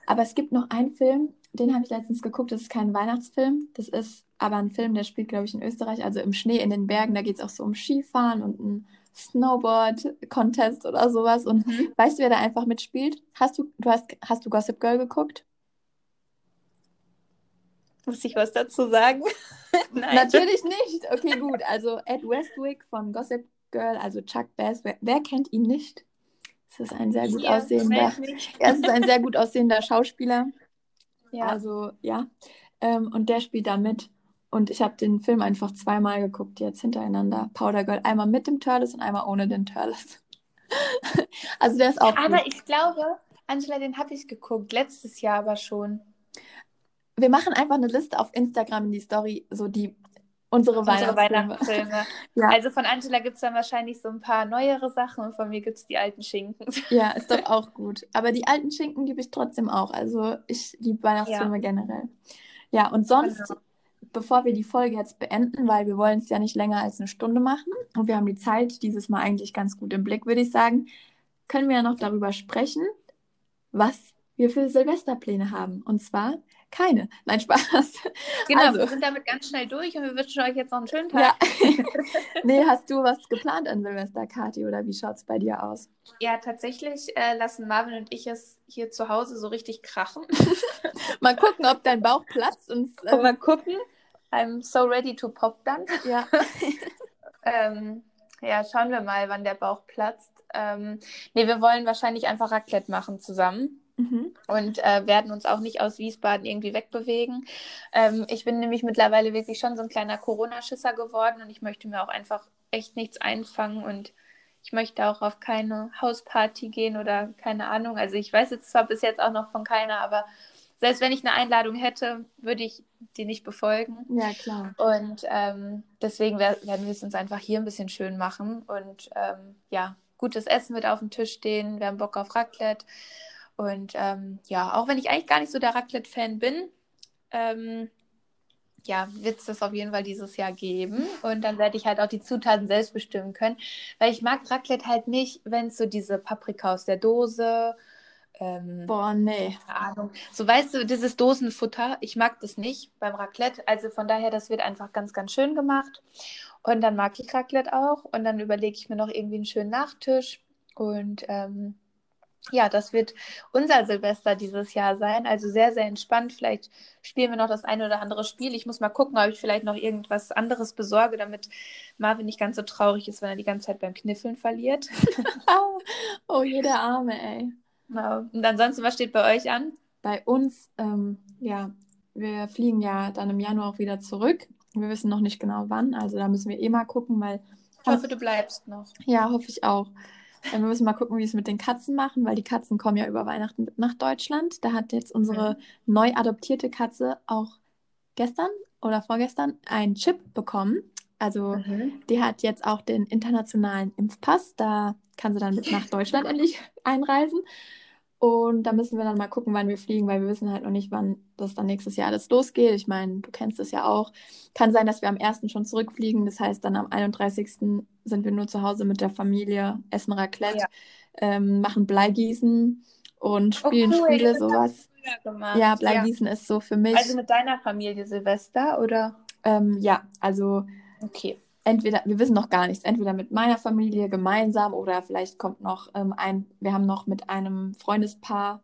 Aber es gibt noch einen Film, den habe ich letztens geguckt. Das ist kein Weihnachtsfilm. Das ist aber ein Film, der spielt, glaube ich, in Österreich, also im Schnee in den Bergen. Da geht es auch so um Skifahren und ein Snowboard-Contest oder sowas. Und mhm. weißt du, wer da einfach mitspielt? Hast du, du hast, hast du Gossip Girl geguckt? Muss ich was dazu sagen? Nein. Natürlich nicht. Okay, gut. Also Ed Westwick von Gossip Girl, also Chuck Bass. Wer, wer kennt ihn nicht? Es ist ein sehr gut Hier, aussehender. Er ist ein sehr gut aussehender Schauspieler. Ja. Also ja. Ähm, und der spielt da mit. Und ich habe den Film einfach zweimal geguckt, jetzt hintereinander. Powder Girl, einmal mit dem Turles und einmal ohne den Turles. also der ist auch. Aber gut. ich glaube, Angela, den habe ich geguckt, letztes Jahr aber schon. Wir machen einfach eine Liste auf Instagram in die Story, so die unsere, unsere Weihnachtsfilme. Weihnachtsfilme. ja. Also von Angela gibt es dann wahrscheinlich so ein paar neuere Sachen und von mir gibt es die alten Schinken. Ja, ist doch auch gut. Aber die alten Schinken liebe ich trotzdem auch. Also ich liebe Weihnachtsfilme ja. generell. Ja, und sonst genau bevor wir die Folge jetzt beenden, weil wir wollen es ja nicht länger als eine Stunde machen und wir haben die Zeit dieses Mal eigentlich ganz gut im Blick, würde ich sagen, können wir ja noch darüber sprechen, was wir für Silvesterpläne haben. Und zwar keine. Nein, Spaß. Genau, also, wir sind damit ganz schnell durch und wir wünschen euch jetzt noch einen schönen Tag. Ja. nee, hast du was geplant an Silvester, Kathi, oder wie schaut es bei dir aus? Ja, tatsächlich äh, lassen Marvin und ich es hier zu Hause so richtig krachen. mal gucken, ob dein Bauch platzt. Und, äh, mal gucken. I'm so ready to pop dann. Ja. ähm, ja, schauen wir mal, wann der Bauch platzt. Ähm, nee, wir wollen wahrscheinlich einfach Raclette machen zusammen. Mhm. Und äh, werden uns auch nicht aus Wiesbaden irgendwie wegbewegen. Ähm, ich bin nämlich mittlerweile wirklich schon so ein kleiner Corona-Schisser geworden und ich möchte mir auch einfach echt nichts einfangen und ich möchte auch auf keine Hausparty gehen oder keine Ahnung. Also ich weiß jetzt zwar bis jetzt auch noch von keiner, aber selbst wenn ich eine Einladung hätte, würde ich die nicht befolgen. Ja, klar. Und ähm, deswegen werden wir es uns einfach hier ein bisschen schön machen. Und ähm, ja, gutes Essen wird auf dem Tisch stehen. Wir haben Bock auf Raclette. Und ähm, ja, auch wenn ich eigentlich gar nicht so der Raclette-Fan bin, ähm, ja, wird es das auf jeden Fall dieses Jahr geben. Und dann werde ich halt auch die Zutaten selbst bestimmen können. Weil ich mag Raclette halt nicht, wenn es so diese Paprika aus der Dose ähm, Boah, nee. Keine Ahnung. So weißt du, dieses Dosenfutter, ich mag das nicht beim Raclette. Also von daher, das wird einfach ganz, ganz schön gemacht. Und dann mag ich Raclette auch. Und dann überlege ich mir noch irgendwie einen schönen Nachtisch. Und ähm, ja, das wird unser Silvester dieses Jahr sein. Also sehr, sehr entspannt. Vielleicht spielen wir noch das eine oder andere Spiel. Ich muss mal gucken, ob ich vielleicht noch irgendwas anderes besorge, damit Marvin nicht ganz so traurig ist, wenn er die ganze Zeit beim Kniffeln verliert. oh, jeder Arme, ey. Genau. Und ansonsten, was steht bei euch an? Bei uns, ähm, ja, wir fliegen ja dann im Januar auch wieder zurück. Wir wissen noch nicht genau wann, also da müssen wir eh mal gucken, weil. Ich hoffe, du bleibst noch. Ja, hoffe ich auch. wir müssen mal gucken, wie wir es mit den Katzen machen, weil die Katzen kommen ja über Weihnachten mit nach Deutschland. Da hat jetzt unsere mhm. neu adoptierte Katze auch gestern oder vorgestern einen Chip bekommen. Also mhm. die hat jetzt auch den internationalen Impfpass. Da kann sie dann mit nach Deutschland endlich einreisen. Und da müssen wir dann mal gucken, wann wir fliegen, weil wir wissen halt noch nicht, wann das dann nächstes Jahr alles losgeht. Ich meine, du kennst es ja auch. Kann sein, dass wir am 1. schon zurückfliegen. Das heißt, dann am 31. sind wir nur zu Hause mit der Familie, essen Raclette, ja. ähm, machen Bleigießen und oh, spielen oh, cool. Spiele, sowas. Ja, Bleigießen ja. ist so für mich. Also mit deiner Familie Silvester, oder? Ähm, ja, also okay entweder, wir wissen noch gar nichts, entweder mit meiner Familie gemeinsam oder vielleicht kommt noch ähm, ein, wir haben noch mit einem Freundespaar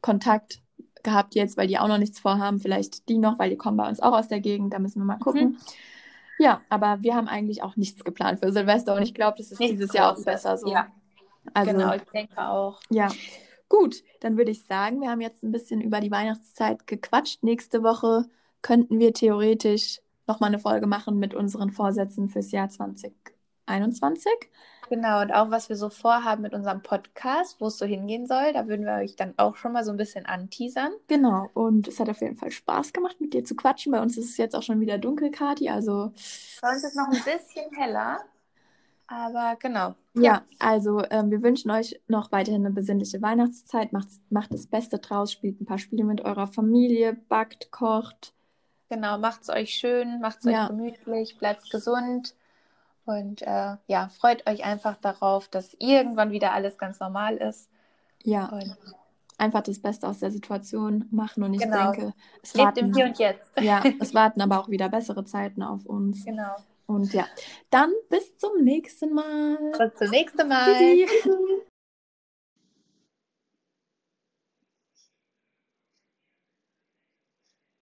Kontakt gehabt jetzt, weil die auch noch nichts vorhaben, vielleicht die noch, weil die kommen bei uns auch aus der Gegend, da müssen wir mal gucken. Mhm. Ja, aber wir haben eigentlich auch nichts geplant für Silvester und ich glaube, das ist nichts dieses Jahr auch besser so. Ja. Also, genau, ich denke auch. Ja. Gut, dann würde ich sagen, wir haben jetzt ein bisschen über die Weihnachtszeit gequatscht. Nächste Woche könnten wir theoretisch nochmal eine Folge machen mit unseren Vorsätzen fürs Jahr 2021. Genau, und auch was wir so vorhaben mit unserem Podcast, wo es so hingehen soll, da würden wir euch dann auch schon mal so ein bisschen anteasern. Genau, und es hat auf jeden Fall Spaß gemacht, mit dir zu quatschen. Bei uns ist es jetzt auch schon wieder dunkel, Kati, also... Bei uns ist es noch ein bisschen heller, aber genau. Ja, ja also ähm, wir wünschen euch noch weiterhin eine besinnliche Weihnachtszeit. Macht, macht das Beste draus, spielt ein paar Spiele mit eurer Familie, backt, kocht, Genau, macht es euch schön, macht es ja. euch gemütlich, bleibt gesund und äh, ja, freut euch einfach darauf, dass irgendwann wieder alles ganz normal ist. Ja. Und einfach das Beste aus der Situation machen und ich genau. denke, es Lebt warten, im Hier und Jetzt. Ja, es warten aber auch wieder bessere Zeiten auf uns. Genau. Und ja, dann bis zum nächsten Mal. Bis zum nächsten Mal.